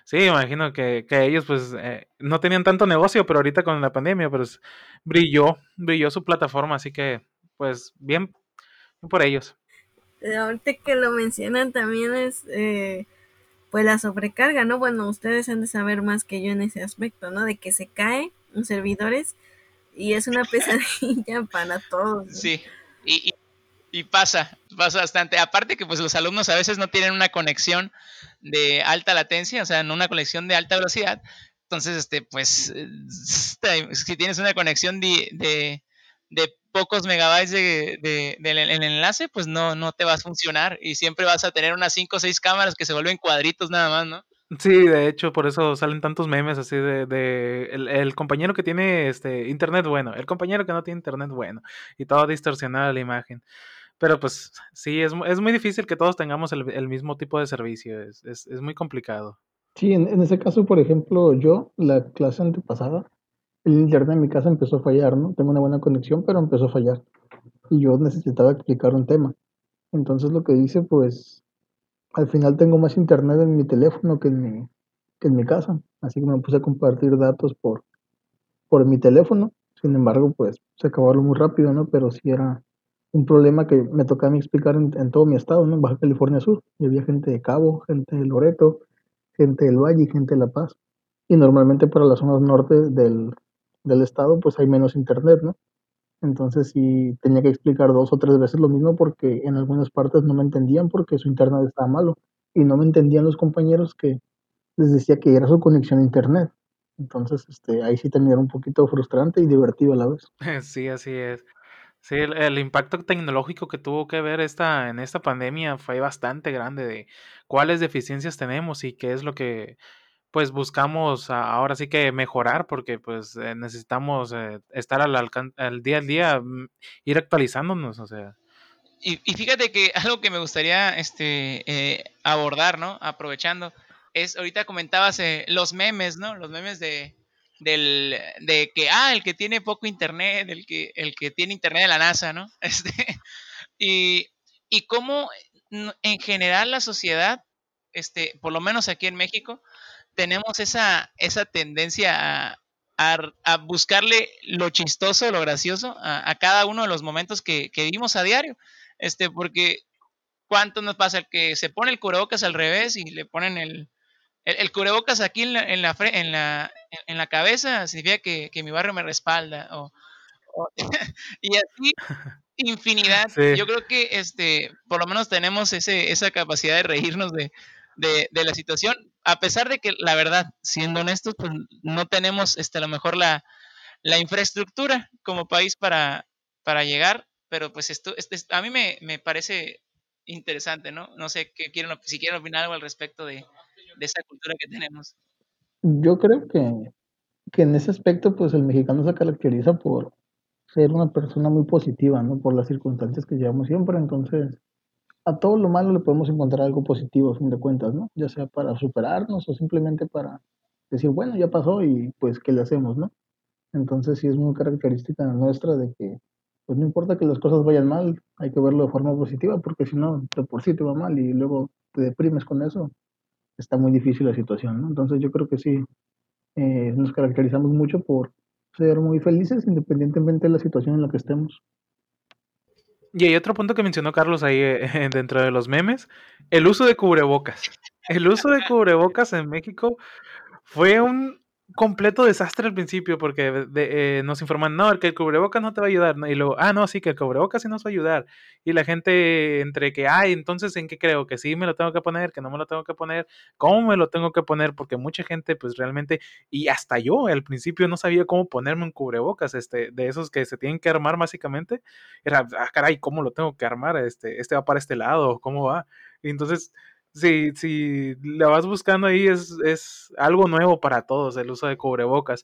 [SPEAKER 4] Sí, imagino que, que ellos pues eh, no tenían tanto negocio, pero ahorita con la pandemia pues brilló, brilló su plataforma, así que pues bien, bien por ellos.
[SPEAKER 3] Ahorita que lo mencionan también es eh, pues la sobrecarga, ¿no? Bueno, ustedes han de saber más que yo en ese aspecto, ¿no? De que se cae un servidores y es una pesadilla para todos. ¿no?
[SPEAKER 1] Sí, y, y y pasa, pasa bastante. Aparte que pues los alumnos a veces no tienen una conexión de alta latencia, o sea, no una conexión de alta velocidad. Entonces, este, pues, si tienes una conexión de, de, pocos megabytes de, enlace, pues no, no te va a funcionar y siempre vas a tener unas 5 o 6 cámaras que se vuelven cuadritos nada más, ¿no?
[SPEAKER 4] Sí, de hecho, por eso salen tantos memes así de, de el, el, compañero que tiene este internet bueno, el compañero que no tiene internet bueno, y todo distorsionada la imagen. Pero pues sí, es, es muy difícil que todos tengamos el, el mismo tipo de servicio, es, es, es muy complicado.
[SPEAKER 2] Sí, en, en, ese caso, por ejemplo, yo, la clase antepasada, el internet en mi casa empezó a fallar, ¿no? Tengo una buena conexión, pero empezó a fallar. Y yo necesitaba explicar un tema. Entonces lo que hice, pues, al final tengo más internet en mi teléfono que en mi, que en mi casa. Así que me puse a compartir datos por, por mi teléfono. Sin embargo, pues, se acabaron muy rápido, ¿no? Pero sí era un problema que me tocaba explicar en, todo mi estado, ¿no? en Baja California Sur. Y había gente de Cabo, gente de Loreto, gente del Valle y gente de La Paz. Y normalmente para las zonas norte del, del estado, pues hay menos internet, ¿no? Entonces sí tenía que explicar dos o tres veces lo mismo porque en algunas partes no me entendían porque su internet estaba malo y no me entendían los compañeros que les decía que era su conexión a internet. Entonces, este, ahí sí también era un poquito frustrante y divertido a la vez.
[SPEAKER 4] Sí, así es. Sí, el, impacto tecnológico que tuvo que ver esta, en esta pandemia fue bastante grande de cuáles deficiencias tenemos y qué es lo que pues buscamos ahora sí que mejorar porque pues eh, necesitamos eh, estar al, al día al día, mm, ir actualizándonos, o sea.
[SPEAKER 1] Y, y fíjate que algo que me gustaría este, eh, abordar, ¿no? Aprovechando, es ahorita comentabas los memes, ¿no? Los memes de, del, de que, ah, el que tiene poco internet, el que, el que tiene internet de la NASA, ¿no? Este, y, y cómo en general la sociedad, este, por lo menos aquí en México, tenemos esa, esa tendencia a, a- buscarle lo chistoso, lo gracioso a, cada uno de los momentos que, que vivimos a diario. Este, porque ¿cuánto nos pasa el que se pone el cubrebocas al revés y le ponen el, el, cubrebocas aquí en la, en la, en la, en la cabeza? Significa que, que mi barrio me respalda. O, o- y así infinidad.
[SPEAKER 4] Sí.
[SPEAKER 1] Yo creo que este, por lo menos tenemos ese, esa capacidad de reírnos de, de, de la situación, a pesar de que la verdad, siendo honestos, pues no tenemos este, a lo mejor la, la infraestructura como país para, para llegar, pero pues esto, este, a mí me, me parece interesante, ¿no? No sé qué quieren, si quieren opinar algo al respecto de, de esa cultura que tenemos.
[SPEAKER 2] Yo creo que, que en ese aspecto, pues el mexicano se caracteriza por ser una persona muy positiva, ¿no? Por las circunstancias que llevamos siempre. Entonces, a todo lo malo le podemos encontrar algo positivo, a fin de cuentas, ¿no? Ya sea para superarnos o simplemente para decir, bueno, ya pasó y pues, ¿qué le hacemos, no? Entonces, sí es muy característica nuestra de que, pues no importa que las cosas vayan mal, hay que verlo de forma positiva, porque si no, de por sí te va mal y luego te deprimes con eso, está muy difícil la situación, ¿no? Entonces, yo creo que sí, eh, nos caracterizamos mucho por ser muy felices independientemente de la situación en la que estemos.
[SPEAKER 4] Y hay otro punto que mencionó Carlos ahí eh, dentro de los memes, el uso de cubrebocas. El uso de cubrebocas en México fue un completo desastre al principio porque de- eh, nos informan, no, que el cubrebocas no te va a ayudar, y luego, ah, no, sí, que el cubrebocas sí nos va a ayudar. Y la gente entre que, ay, entonces, ¿en qué creo? Que sí me lo tengo que poner, que no me lo tengo que poner, ¿cómo me lo tengo que poner? Porque mucha gente, pues realmente, y hasta yo al principio no sabía cómo ponerme un cubrebocas, este, de esos que se tienen que armar básicamente. Era, ah, caray, ¿cómo lo tengo que armar? Este, este va para este lado, ¿cómo va? Entonces si, si la vas buscando ahí, es, es algo nuevo para todos el uso de cubrebocas.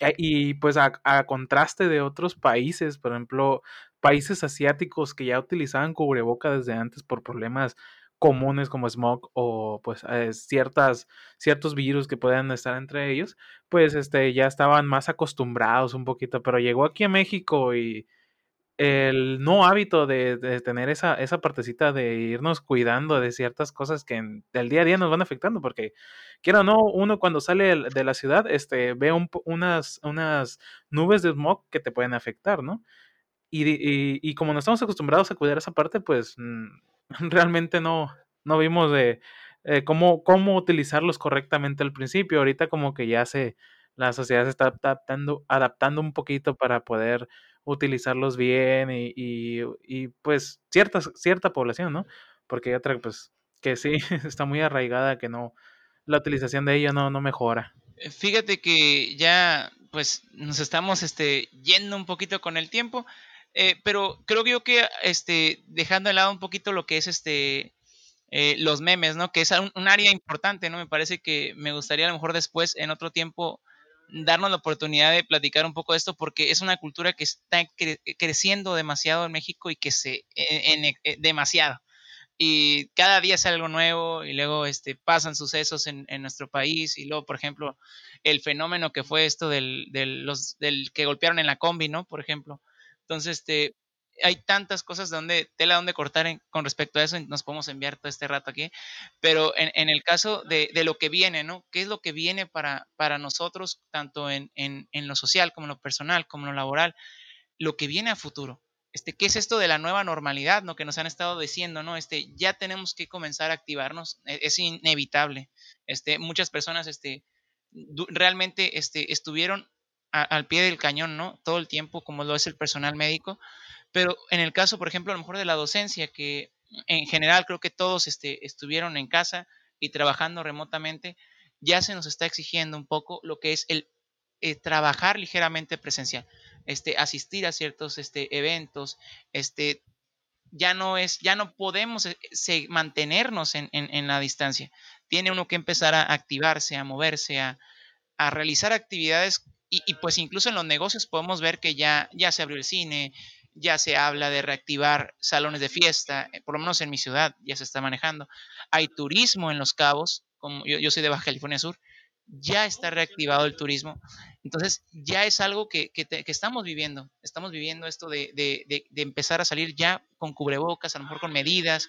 [SPEAKER 4] Eh, Y pues a, contraste de otros países, por ejemplo, países asiáticos que ya utilizaban cubreboca desde antes por problemas comunes como smog o pues eh, ciertas, ciertos virus que puedan estar entre ellos, pues este, ya estaban más acostumbrados un poquito, pero llegó aquí a México y el no hábito de, tener esa, esa partecita de irnos cuidando de ciertas cosas que en- del día a día nos van afectando, porque quiera o no, uno cuando sale de la ciudad, este, ve unas, unas nubes de smog que te pueden afectar, ¿no? Y, y como no estamos acostumbrados a cuidar esa parte, pues mm, realmente no, no vimos de eh, cómo, cómo utilizarlos correctamente al principio. Ahorita como que ya se, la sociedad se está adaptando, adaptando un poquito para poder utilizarlos bien y, y, pues cierta, cierta población, ¿no? Porque hay otra pues que sí está muy arraigada que no, la utilización de ella no, no mejora.
[SPEAKER 1] Eh, Fíjate que ya pues nos estamos este, yendo un poquito con el tiempo, eh, pero creo yo que este, dejando de lado un poquito lo que es este, eh, los memes, ¿no? Que es un área importante, ¿no? Me parece que me gustaría a lo mejor después, en otro tiempo, darnos la oportunidad de platicar un poco de esto porque es una cultura que está cre- creciendo demasiado en México y que se... En, en- en- demasiado y cada día sale algo nuevo y luego este, pasan sucesos en, nuestro país y luego, por ejemplo, el fenómeno que fue esto del, del, los, del que golpearon en la combi, ¿no? Por ejemplo. Entonces, este, hay tantas cosas donde, tela donde cortar con respecto a eso, nos podemos enviar todo este rato aquí, pero en, el caso de, lo que viene, ¿no? ¿Qué es lo que viene para, para nosotros, tanto en, en, en lo social como en lo personal, como en lo laboral? Lo que viene a futuro este, ¿qué es esto de la nueva normalidad, no? Que nos han estado diciendo, ¿no? Este, ya tenemos que comenzar a activarnos, e, es inevitable. Este, muchas personas, este, realmente, este, estuvieron al pie del cañón, ¿no? Todo el tiempo, como lo es el personal médico. Pero en el caso, por ejemplo, a lo mejor de la docencia, que en general creo que todos este, estuvieron en casa y trabajando remotamente, ya se nos está exigiendo un poco lo que es el eh, trabajar ligeramente presencial, este, asistir a ciertos este, eventos, este, ya no es, ya no podemos eh, mantenernos en, la distancia. Tiene uno que empezar a activarse, a moverse, a, realizar actividades y, y, pues incluso en los negocios podemos ver que ya, ya se abrió el cine, ya se habla de reactivar salones de fiesta, eh, por lo menos en mi ciudad ya se está manejando. Hay turismo en Los Cabos, como yo, soy de Baja California Sur, ya está reactivado el turismo. Entonces ya es algo que, estamos viviendo. Estamos viviendo esto de, de, empezar a salir ya con cubrebocas, a lo mejor con medidas,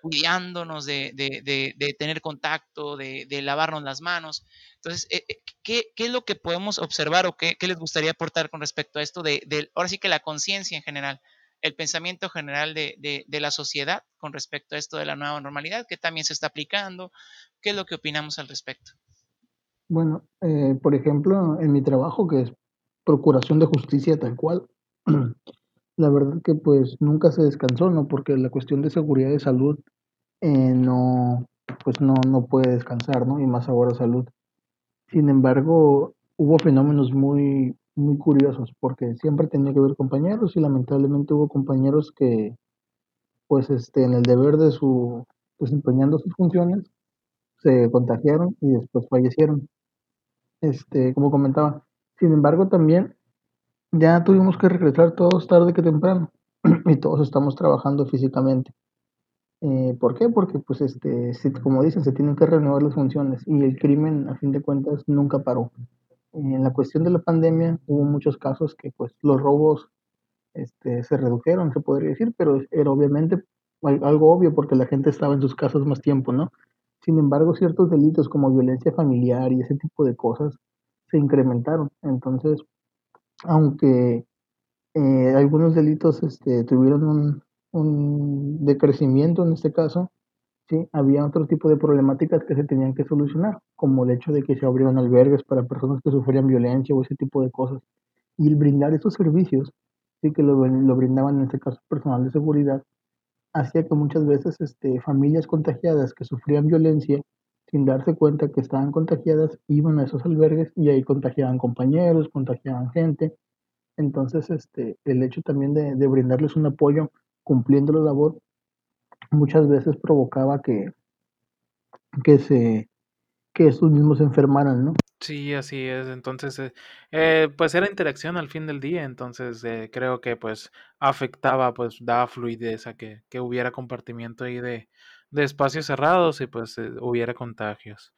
[SPEAKER 1] cuidándonos de, tener contacto, de, lavarnos las manos. Entonces, eh, eh, ¿qué, es lo que podemos observar o qué, les gustaría aportar con respecto a esto de, ahora sí que la conciencia en general, el pensamiento general de, la sociedad con respecto a esto de la nueva normalidad, que también se está aplicando? ¿Qué es lo que opinamos al respecto?
[SPEAKER 2] Bueno, eh, por ejemplo, en mi trabajo, que es procuración de justicia tal cual, la verdad que pues nunca se descansó, ¿no? Porque la cuestión de seguridad y salud eh, no, pues no, no puede descansar, ¿no? Y más ahora salud. Sin embargo, hubo fenómenos muy, muy curiosos, porque siempre tenía que ver compañeros y lamentablemente hubo compañeros que, pues, este, en el deber de su, desempeñando sus funciones, se contagiaron y después fallecieron. Este, como comentaba. Sin embargo, también ya tuvimos que regresar todos tarde que temprano y todos estamos trabajando físicamente. Eh, ¿Por qué? Porque, pues, este, como dicen, se tienen que renovar las funciones y el crimen, a fin de cuentas, nunca paró. En la cuestión de la pandemia hubo muchos casos que, pues, los robos este, se redujeron, se podría decir, pero era obviamente algo obvio porque la gente estaba en sus casas más tiempo, ¿no? Sin embargo, ciertos delitos como violencia familiar y ese tipo de cosas se incrementaron. Entonces, aunque eh, algunos delitos este, tuvieron un, un decrecimiento en este caso, ¿sí? había otro tipo de problemáticas que se tenían que solucionar, como el hecho de que se abrieron albergues para personas que sufrían violencia o ese tipo de cosas. Y el brindar esos servicios, sí que lo, lo brindaban en este caso personal de seguridad, hacía que muchas veces este, familias contagiadas que sufrían violencia, sin darse cuenta que estaban contagiadas, iban a esos albergues y ahí contagiaban compañeros, contagiaban gente. Entonces, este, el hecho también de, de brindarles un apoyo cumpliendo la labor, muchas veces provocaba que, que se que estos mismos se enfermaran, ¿no?
[SPEAKER 4] Sí, así es. Entonces, eh, eh, pues era interacción al fin del día, entonces eh, creo que pues afectaba, pues daba fluidez a que, que hubiera compartimiento ahí de, de espacios cerrados y pues hubiera contagios.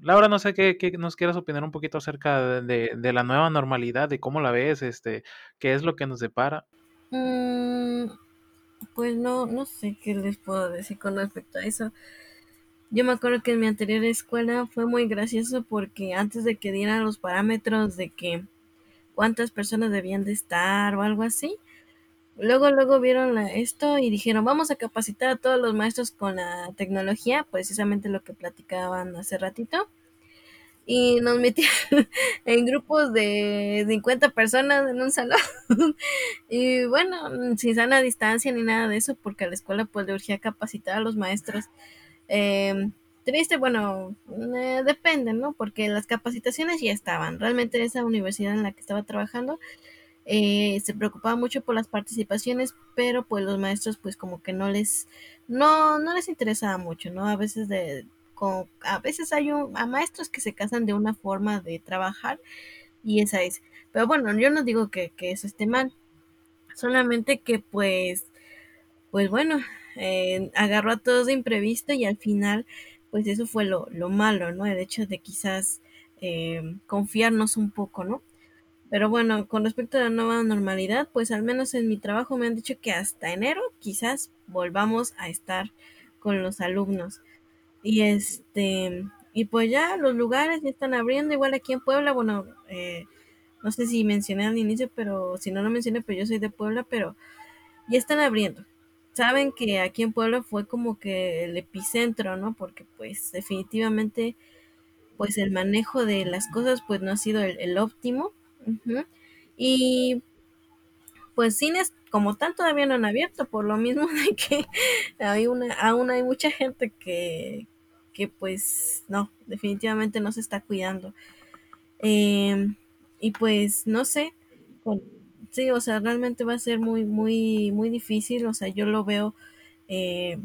[SPEAKER 4] Laura, no sé qué, qué, nos quieras opinar un poquito acerca de, de, la nueva normalidad, de cómo la ves, este, qué es lo que nos depara.
[SPEAKER 3] Mm, pues no, no sé qué les puedo decir con respecto a eso. Yo me acuerdo que en mi anterior escuela fue muy gracioso porque antes de que dieran los parámetros de que cuántas personas debían de estar o algo así, luego luego vieron esto y dijeron vamos a capacitar a todos los maestros con la tecnología, precisamente lo que platicaban hace ratito. Y nos metieron en grupos de 50 personas en un salón. y bueno, sin sana distancia ni nada de eso, porque a la escuela pues le urgía capacitar a los maestros. Eh, triste, bueno, eh, depende, ¿no? Porque las capacitaciones ya estaban. Realmente esa universidad en la que estaba trabajando eh, se preocupaba mucho por las participaciones, pero pues los maestros pues como que no les, no, no les interesaba mucho, ¿no? A veces de, a veces hay un, a maestros que se casan de una forma de trabajar y esa es. Pero bueno, yo no digo que, que eso esté mal, solamente que pues, pues bueno, eh, agarró a todos de imprevisto y al final, pues eso fue lo, lo malo, ¿no? El hecho de quizás eh, confiarnos un poco, ¿no? Pero bueno, con respecto a la nueva normalidad, pues al menos en mi trabajo me han dicho que hasta enero quizás volvamos a estar con los alumnos. Y este, y pues ya los lugares ya están abriendo, igual aquí en Puebla, bueno, eh, no sé si mencioné al inicio, pero si no lo mencioné, pues yo soy de Puebla, pero ya están abriendo saben que aquí en Puebla fue como que el epicentro, ¿no? Porque pues definitivamente pues el manejo de las cosas pues no ha sido el, óptimo. Ujú. Y pues cines como tal todavía no han abierto, por lo mismo de que hay una, aún hay mucha gente que, que pues no, definitivamente no se está cuidando. Em, y pues no sé, con- sí, o sea, realmente va a ser muy, muy, muy difícil, o sea, yo lo veo eh,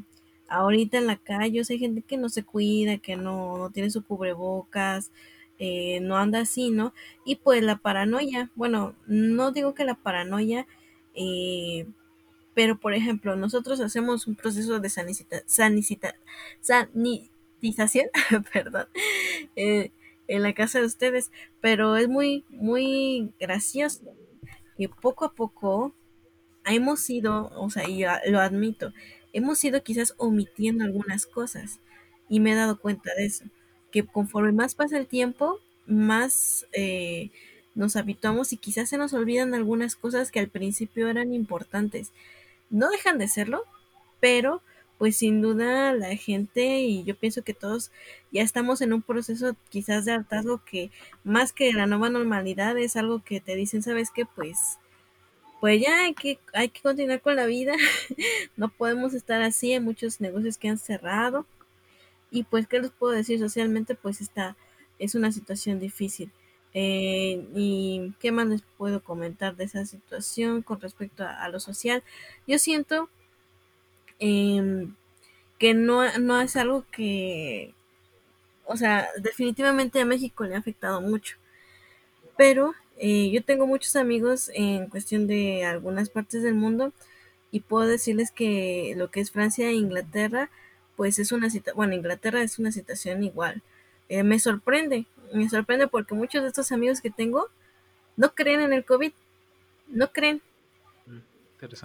[SPEAKER 3] ahorita en la calle, o sea, hay gente que no se cuida, que no, no tiene su cubrebocas, eh, no anda así, ¿no? Y pues la paranoia, bueno, no digo que la paranoia, eh, pero por ejemplo, nosotros hacemos un proceso de sanicita, sanicita, perdón, eh, en la casa de ustedes, pero es muy, muy gracioso que poco a poco hemos ido, o sea, y lo admito, hemos ido quizás omitiendo algunas cosas y me he dado cuenta de eso, que conforme más pasa el tiempo, más eh, nos habituamos y quizás se nos olvidan algunas cosas que al principio eran importantes. No dejan de serlo, pero pues sin duda la gente y yo pienso que todos ya estamos en un proceso quizás de hartazgo que más que la nueva normalidad es algo que te dicen, ¿sabes qué? Pues pues ya hay que, hay que continuar con la vida, no podemos estar así, hay muchos negocios que han cerrado y pues, ¿qué les puedo decir? Socialmente pues está, es una situación difícil. Eh, y qué más les puedo comentar de esa situación con respecto a, a lo social. Yo siento em, que no, no es algo que, o sea, definitivamente a México le ha afectado mucho, pero eh, yo tengo muchos amigos en cuestión de algunas partes del mundo y puedo decirles que lo que es Francia e Inglaterra, pues es una cita, bueno, Inglaterra es una situación igual. Eh, me sorprende, me sorprende porque muchos de estos amigos que tengo no creen en el COVID, no creen.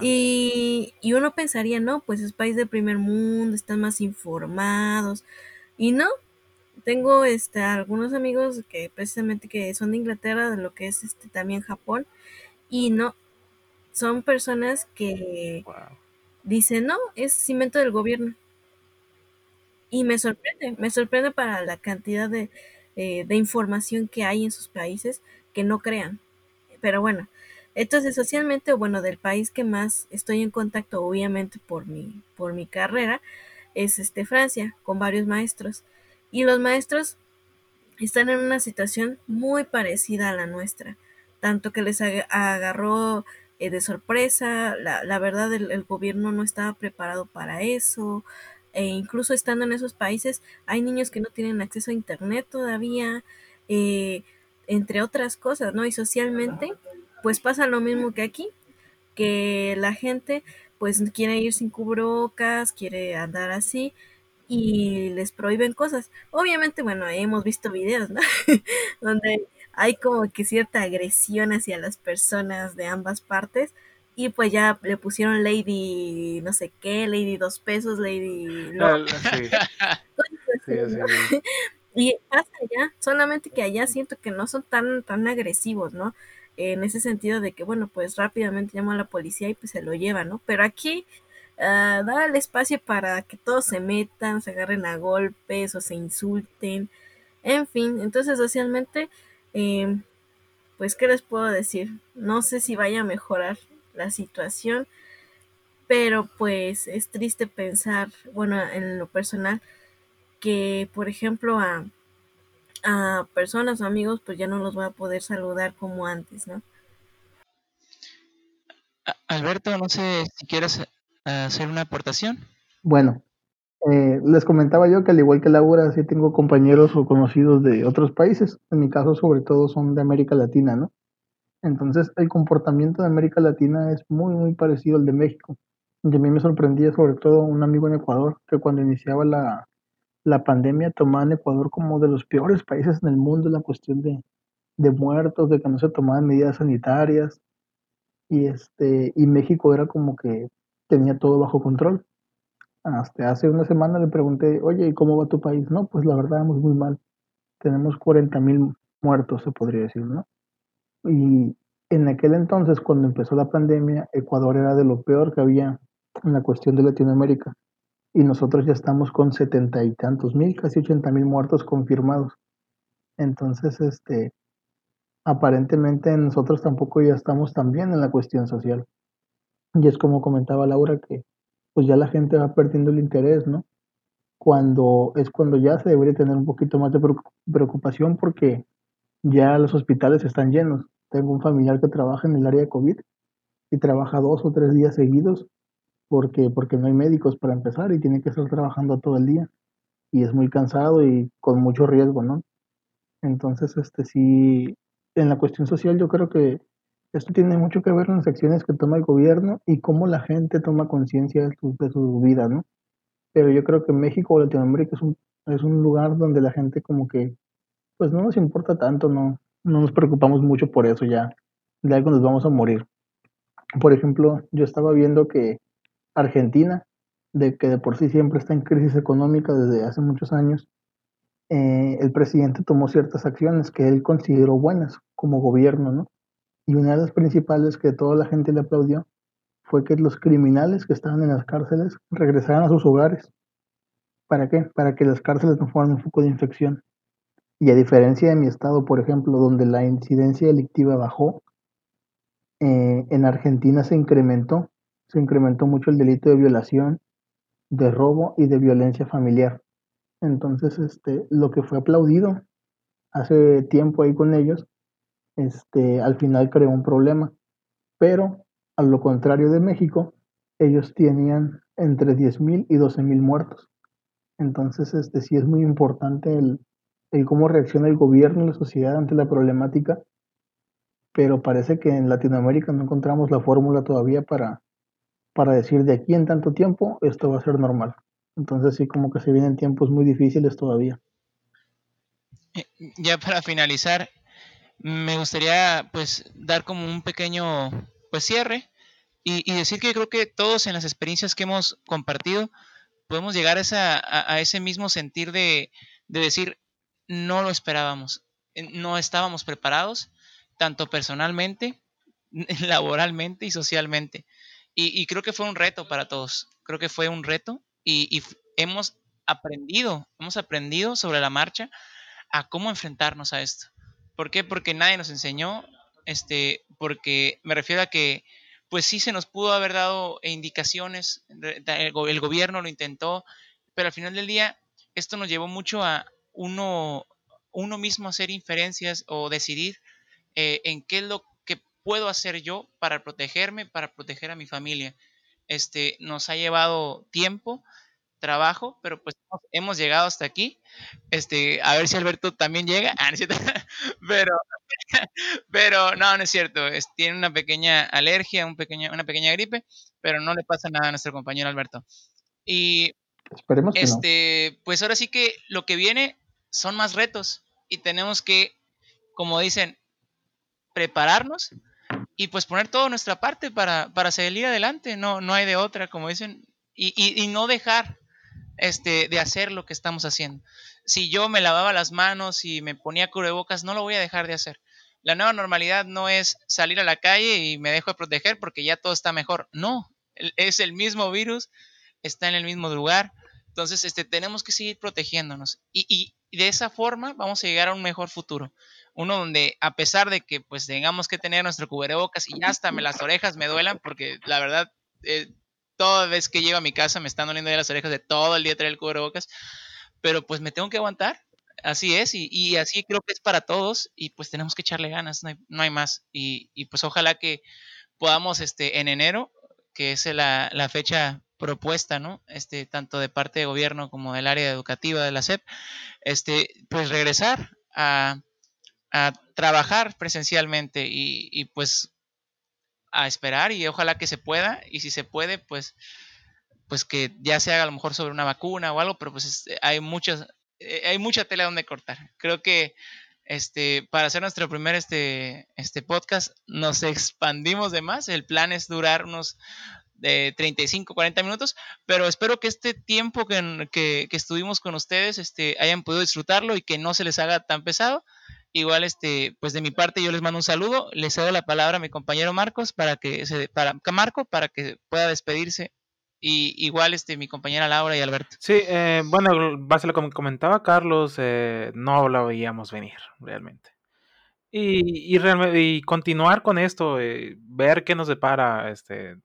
[SPEAKER 3] Y, y uno pensaría, no, pues es país de primer mundo, están más informados. Y no, tengo este, algunos amigos que precisamente que son de Inglaterra, de lo que es este, también Japón, y no, son personas que
[SPEAKER 4] Wow.
[SPEAKER 3] dicen, no, es invento del gobierno. Y me sorprende, me sorprende para la cantidad de, eh, de información que hay en sus países que no crean. Pero bueno, entonces socialmente, bueno, del país que más estoy en contacto, obviamente por mi, por mi carrera, es este Francia, con varios maestros. Y los maestros están en una situación muy parecida a la nuestra, tanto que les ag- agarró eh, de sorpresa, la, la verdad el, el gobierno no estaba preparado para eso, e incluso estando en esos países hay niños que no tienen acceso a internet todavía, eh, entre otras cosas, ¿no? Y socialmente, pues pasa lo mismo que aquí, que la gente pues quiere ir sin cubrebocas, quiere andar así, y les prohíben cosas. Obviamente, bueno, hemos visto videos, ¿no? Donde hay como que cierta agresión hacia las personas de ambas partes y pues ya le pusieron Lady no sé qué, Lady dos pesos, Lady lo
[SPEAKER 4] Ah, Sí, sí, sí, sí.
[SPEAKER 3] y pasa allá, solamente que allá siento que no son tan, tan agresivos, ¿no? En ese sentido de que, bueno, pues rápidamente llama a la policía y pues se lo lleva, ¿no? Pero aquí ah, da el espacio para que todos se metan, se agarren a golpes o se insulten, en fin, entonces socialmente, eh, pues, ¿qué les puedo decir? No sé si vaya a mejorar la situación, pero pues es triste pensar, bueno, en lo personal, que por ejemplo a a personas o amigos, pues ya no los voy a poder saludar como antes, ¿no?
[SPEAKER 1] Alberto, no sé si quieres eh, hacer una aportación.
[SPEAKER 2] Bueno, eh, les comentaba yo que al igual que Laura, sí tengo compañeros o conocidos de otros países. En mi caso, sobre todo, son de América Latina, ¿no? Entonces, el comportamiento de América Latina es muy, muy parecido al de México. Y a mí me sorprendía sobre todo un amigo en Ecuador que cuando iniciaba la, la pandemia tomaban Ecuador como de los peores países en el mundo en la cuestión de, de muertos, de que no se tomaban medidas sanitarias y este y México era como que tenía todo bajo control. Hasta hace una semana le pregunté, oye, ¿y cómo va tu país? No, pues la verdad vamos muy mal. Tenemos 40 mil muertos, se podría decir, ¿no? Y en aquel entonces, cuando empezó la pandemia, Ecuador era de lo peor que había en la cuestión de Latinoamérica. Y nosotros ya estamos con setenta y tantos mil, casi ochenta mil muertos confirmados. Entonces, este, aparentemente nosotros tampoco ya estamos tan bien en la cuestión social. Y es como comentaba Laura que pues ya la gente va perdiendo el interés, ¿no? Cuando es cuando ya se debería tener un poquito más de preocupación porque ya los hospitales están llenos. Tengo un familiar que trabaja en el área de COVID y trabaja dos o tres días seguidos porque, porque no hay médicos para empezar y tiene que estar trabajando todo el día y es muy cansado y con mucho riesgo, ¿no? Entonces, este sí, en la cuestión social yo creo que esto tiene mucho que ver con las acciones que toma el gobierno y cómo la gente toma conciencia de de su vida, ¿no? Pero yo creo que México o Latinoamérica es un, es un lugar donde la gente como que, pues no nos importa tanto, no, no nos preocupamos mucho por eso ya, de algo nos vamos a morir. Por ejemplo, yo estaba viendo que Argentina, de que de por sí siempre está en crisis económica desde hace muchos años, eh, el presidente tomó ciertas acciones que él consideró buenas como gobierno, ¿no? Y una de las principales que toda la gente le aplaudió fue que los criminales que estaban en las cárceles regresaran a sus hogares. ¿Para qué? Para que las cárceles no fueran un foco de infección. Y a diferencia de mi estado, por ejemplo, donde la incidencia delictiva bajó, eh, en Argentina se incrementó, se incrementó mucho el delito de violación, de robo y de violencia familiar. Entonces, este, lo que fue aplaudido hace tiempo ahí con ellos este, al final creó un problema. Pero, a lo contrario de México, ellos tenían entre 10.000 y 12.000 muertos. Entonces, este, sí es muy importante el, el cómo reacciona el gobierno y la sociedad ante la problemática, pero parece que en Latinoamérica no encontramos la fórmula todavía para, para decir de aquí en tanto tiempo esto va a ser normal. Entonces sí como que se vienen tiempos muy difíciles todavía.
[SPEAKER 1] Eh, ya para finalizar, me gustaría pues dar como un pequeño pues cierre y, decir que creo que todos en las experiencias que hemos compartido podemos llegar a, ese mismo sentir de, decir no lo esperábamos, no estábamos preparados, tanto personalmente, laboralmente y socialmente. Y, creo que fue un reto para todos, creo que fue un reto y, y hemos aprendido, hemos aprendido sobre la marcha a cómo enfrentarnos a esto. ¿Por qué? Porque nadie nos enseñó, este, porque me refiero a que pues sí se nos pudo haber dado indicaciones, el, gobierno lo intentó, pero al final del día esto nos llevó mucho a uno, uno mismo hacer inferencias o decidir eh, en qué es lo puedo hacer yo para protegerme, para proteger a mi familia. Este, nos ha llevado tiempo, trabajo, pero pues hemos llegado hasta aquí. Este, a ver si Alberto también llega. Ah, pero, pero no, no es cierto. tiene una pequeña alergia, un pequeño, una pequeña gripe, pero no le pasa nada a nuestro compañero Alberto. Y
[SPEAKER 2] Esperemos que
[SPEAKER 1] este, pues ahora sí que lo que viene son más retos y tenemos que, como dicen, prepararnos y pues poner toda nuestra parte para, para salir adelante. No, no hay de otra, como dicen, y, y no dejar este, de hacer lo que estamos haciendo. Si yo me lavaba las manos y me ponía cubrebocas, no lo voy a dejar de hacer. La nueva normalidad no es salir a la calle y me dejo de proteger porque ya todo está mejor. No, es el mismo virus, está en el mismo lugar. Entonces, este, tenemos que seguir protegiéndonos. Y, y, de esa forma vamos a llegar a un mejor futuro. Uno donde, a pesar de que pues tengamos que tener nuestro cubrebocas y hasta me las orejas me duelan, porque la verdad, eh, toda vez que llego a mi casa me están doliendo ya las orejas de todo el día traer el cubrebocas, pero pues me tengo que aguantar, así es, y, así creo que es para todos, y pues tenemos que echarle ganas, no hay, más, y, pues ojalá que podamos este, en enero, que es la, fecha propuesta, ¿no? Este, tanto de parte de gobierno como del área educativa de la SEP, este, pues regresar a, trabajar presencialmente y, y, pues a esperar y ojalá que se pueda y si se puede pues pues que ya se haga a lo mejor sobre una vacuna o algo pero pues hay muchas eh, hay mucha tela donde cortar. Creo que este para hacer nuestro primer este este podcast nos expandimos de más el plan es durar unos de 35 40 minutos pero espero que este tiempo que, que, que estuvimos con ustedes este hayan podido disfrutarlo y que no se les haga tan pesado Igual, este, pues de mi parte yo les mando un saludo, le cedo la palabra a mi compañero Marcos para que se, para Marco para que pueda despedirse y igual este mi compañera Laura y Alberto.
[SPEAKER 4] Sí, eh, bueno, base lo que comentaba Carlos, eh, no lo veíamos venir realmente. y, y, continuar con esto, eh, ver qué nos depara, este,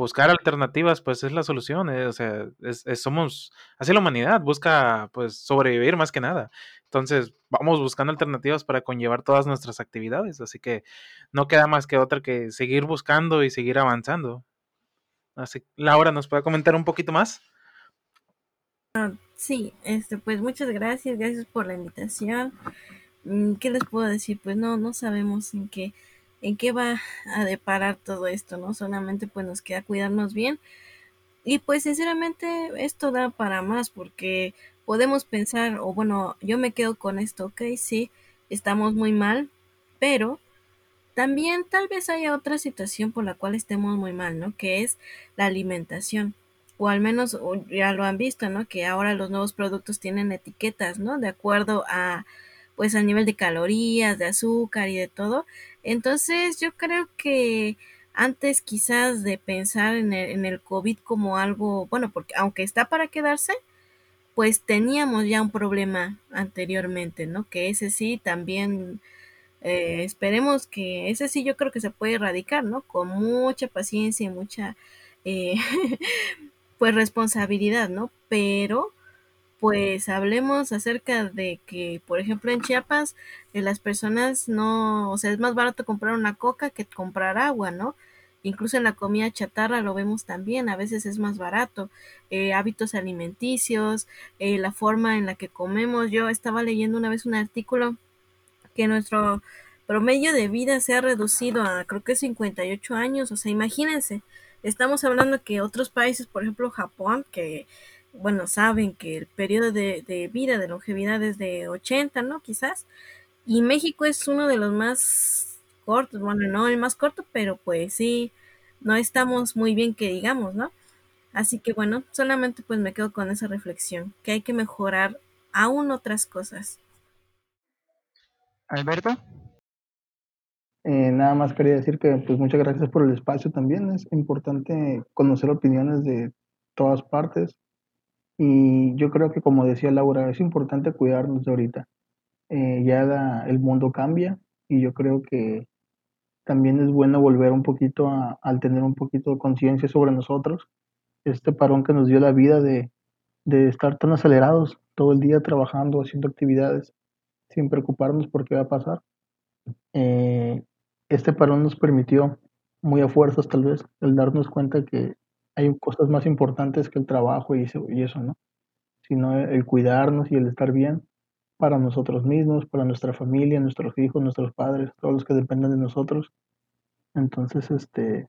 [SPEAKER 4] buscar alternativas, pues es la solución. Eh, o sea, somos, así la humanidad busca, pues, sobrevivir más que nada. Entonces, vamos buscando alternativas para conllevar todas nuestras actividades. Así que no queda más que otra que seguir buscando y seguir avanzando. Así, Laura, ¿nos puede comentar un poquito más?
[SPEAKER 3] Ah, sí, este, pues muchas gracias, gracias por la invitación. Mm, ¿Qué les puedo decir? Pues no, no sabemos en qué, en qué va a deparar todo esto, ¿no? Solamente pues nos queda cuidarnos bien. Y pues sinceramente esto da para más porque podemos pensar, o bueno, yo me quedo con esto, ok, sí, estamos muy mal, pero también tal vez haya otra situación por la cual estemos muy mal, ¿no? Que es la alimentación. O al menos ya lo han visto, ¿no? Que ahora los nuevos productos tienen etiquetas, ¿no? De acuerdo a pues al nivel de calorías, de azúcar y de todo. Entonces yo creo que antes quizás de pensar en el, COVID como algo, bueno, porque aunque está para quedarse, pues teníamos ya un problema anteriormente, ¿no? Que ese sí también eh, esperemos que ese sí yo creo que se puede erradicar, ¿no? Con mucha paciencia y mucha, eh, pues responsabilidad, ¿no? Pero pues hablemos acerca de que, por ejemplo, en Chiapas, eh, las personas no, o sea, es más barato comprar una coca que comprar agua, ¿no? Incluso en la comida chatarra lo vemos también, a veces es más barato. Eh, hábitos alimenticios, eh, la forma en la que comemos. Yo estaba leyendo una vez un artículo que nuestro promedio de vida se ha reducido a creo que 58 años, o sea, imagínense, estamos hablando que otros países, por ejemplo Japón, que bueno, saben que el periodo de, vida, de longevidad es de 80, ¿no? Quizás. Y México es uno de los más cortos, bueno, no el más corto, pero pues sí, no estamos muy bien que digamos, ¿no? Así que bueno, solamente pues me quedo con esa reflexión, que hay que mejorar aún otras cosas.
[SPEAKER 1] Alberto.
[SPEAKER 2] Eh, nada más quería decir que pues muchas gracias por el espacio también. Es importante conocer opiniones de todas partes y yo creo que, como decía Laura, es importante cuidarnos de ahorita. Eh, ya el mundo cambia y yo creo que también es bueno volver un poquito a, al tener un poquito de conciencia sobre nosotros. Este parón que nos dio la vida de, de estar tan acelerados todo el día trabajando, haciendo actividades, sin preocuparnos por qué va a pasar. Eh, este parón nos permitió, muy a fuerzas tal vez, el darnos cuenta que hay cosas más importantes que el trabajo y eso, ¿no? Sino el cuidarnos y el estar bien para nosotros mismos, para nuestra familia, nuestros hijos, nuestros padres, todos los que dependen de nosotros. Entonces, este,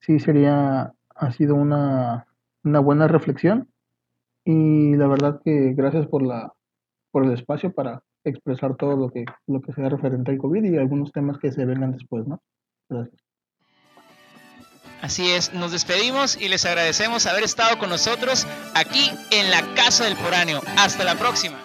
[SPEAKER 2] sí sería, ha sido una, una buena reflexión y la verdad que gracias por la, por el espacio para expresar todo lo que, lo que sea referente al COVID y algunos temas que se vengan después, ¿no? Gracias.
[SPEAKER 1] Así es, nos despedimos y les agradecemos haber estado con nosotros aquí en la Casa del Foráneo. Hasta la próxima.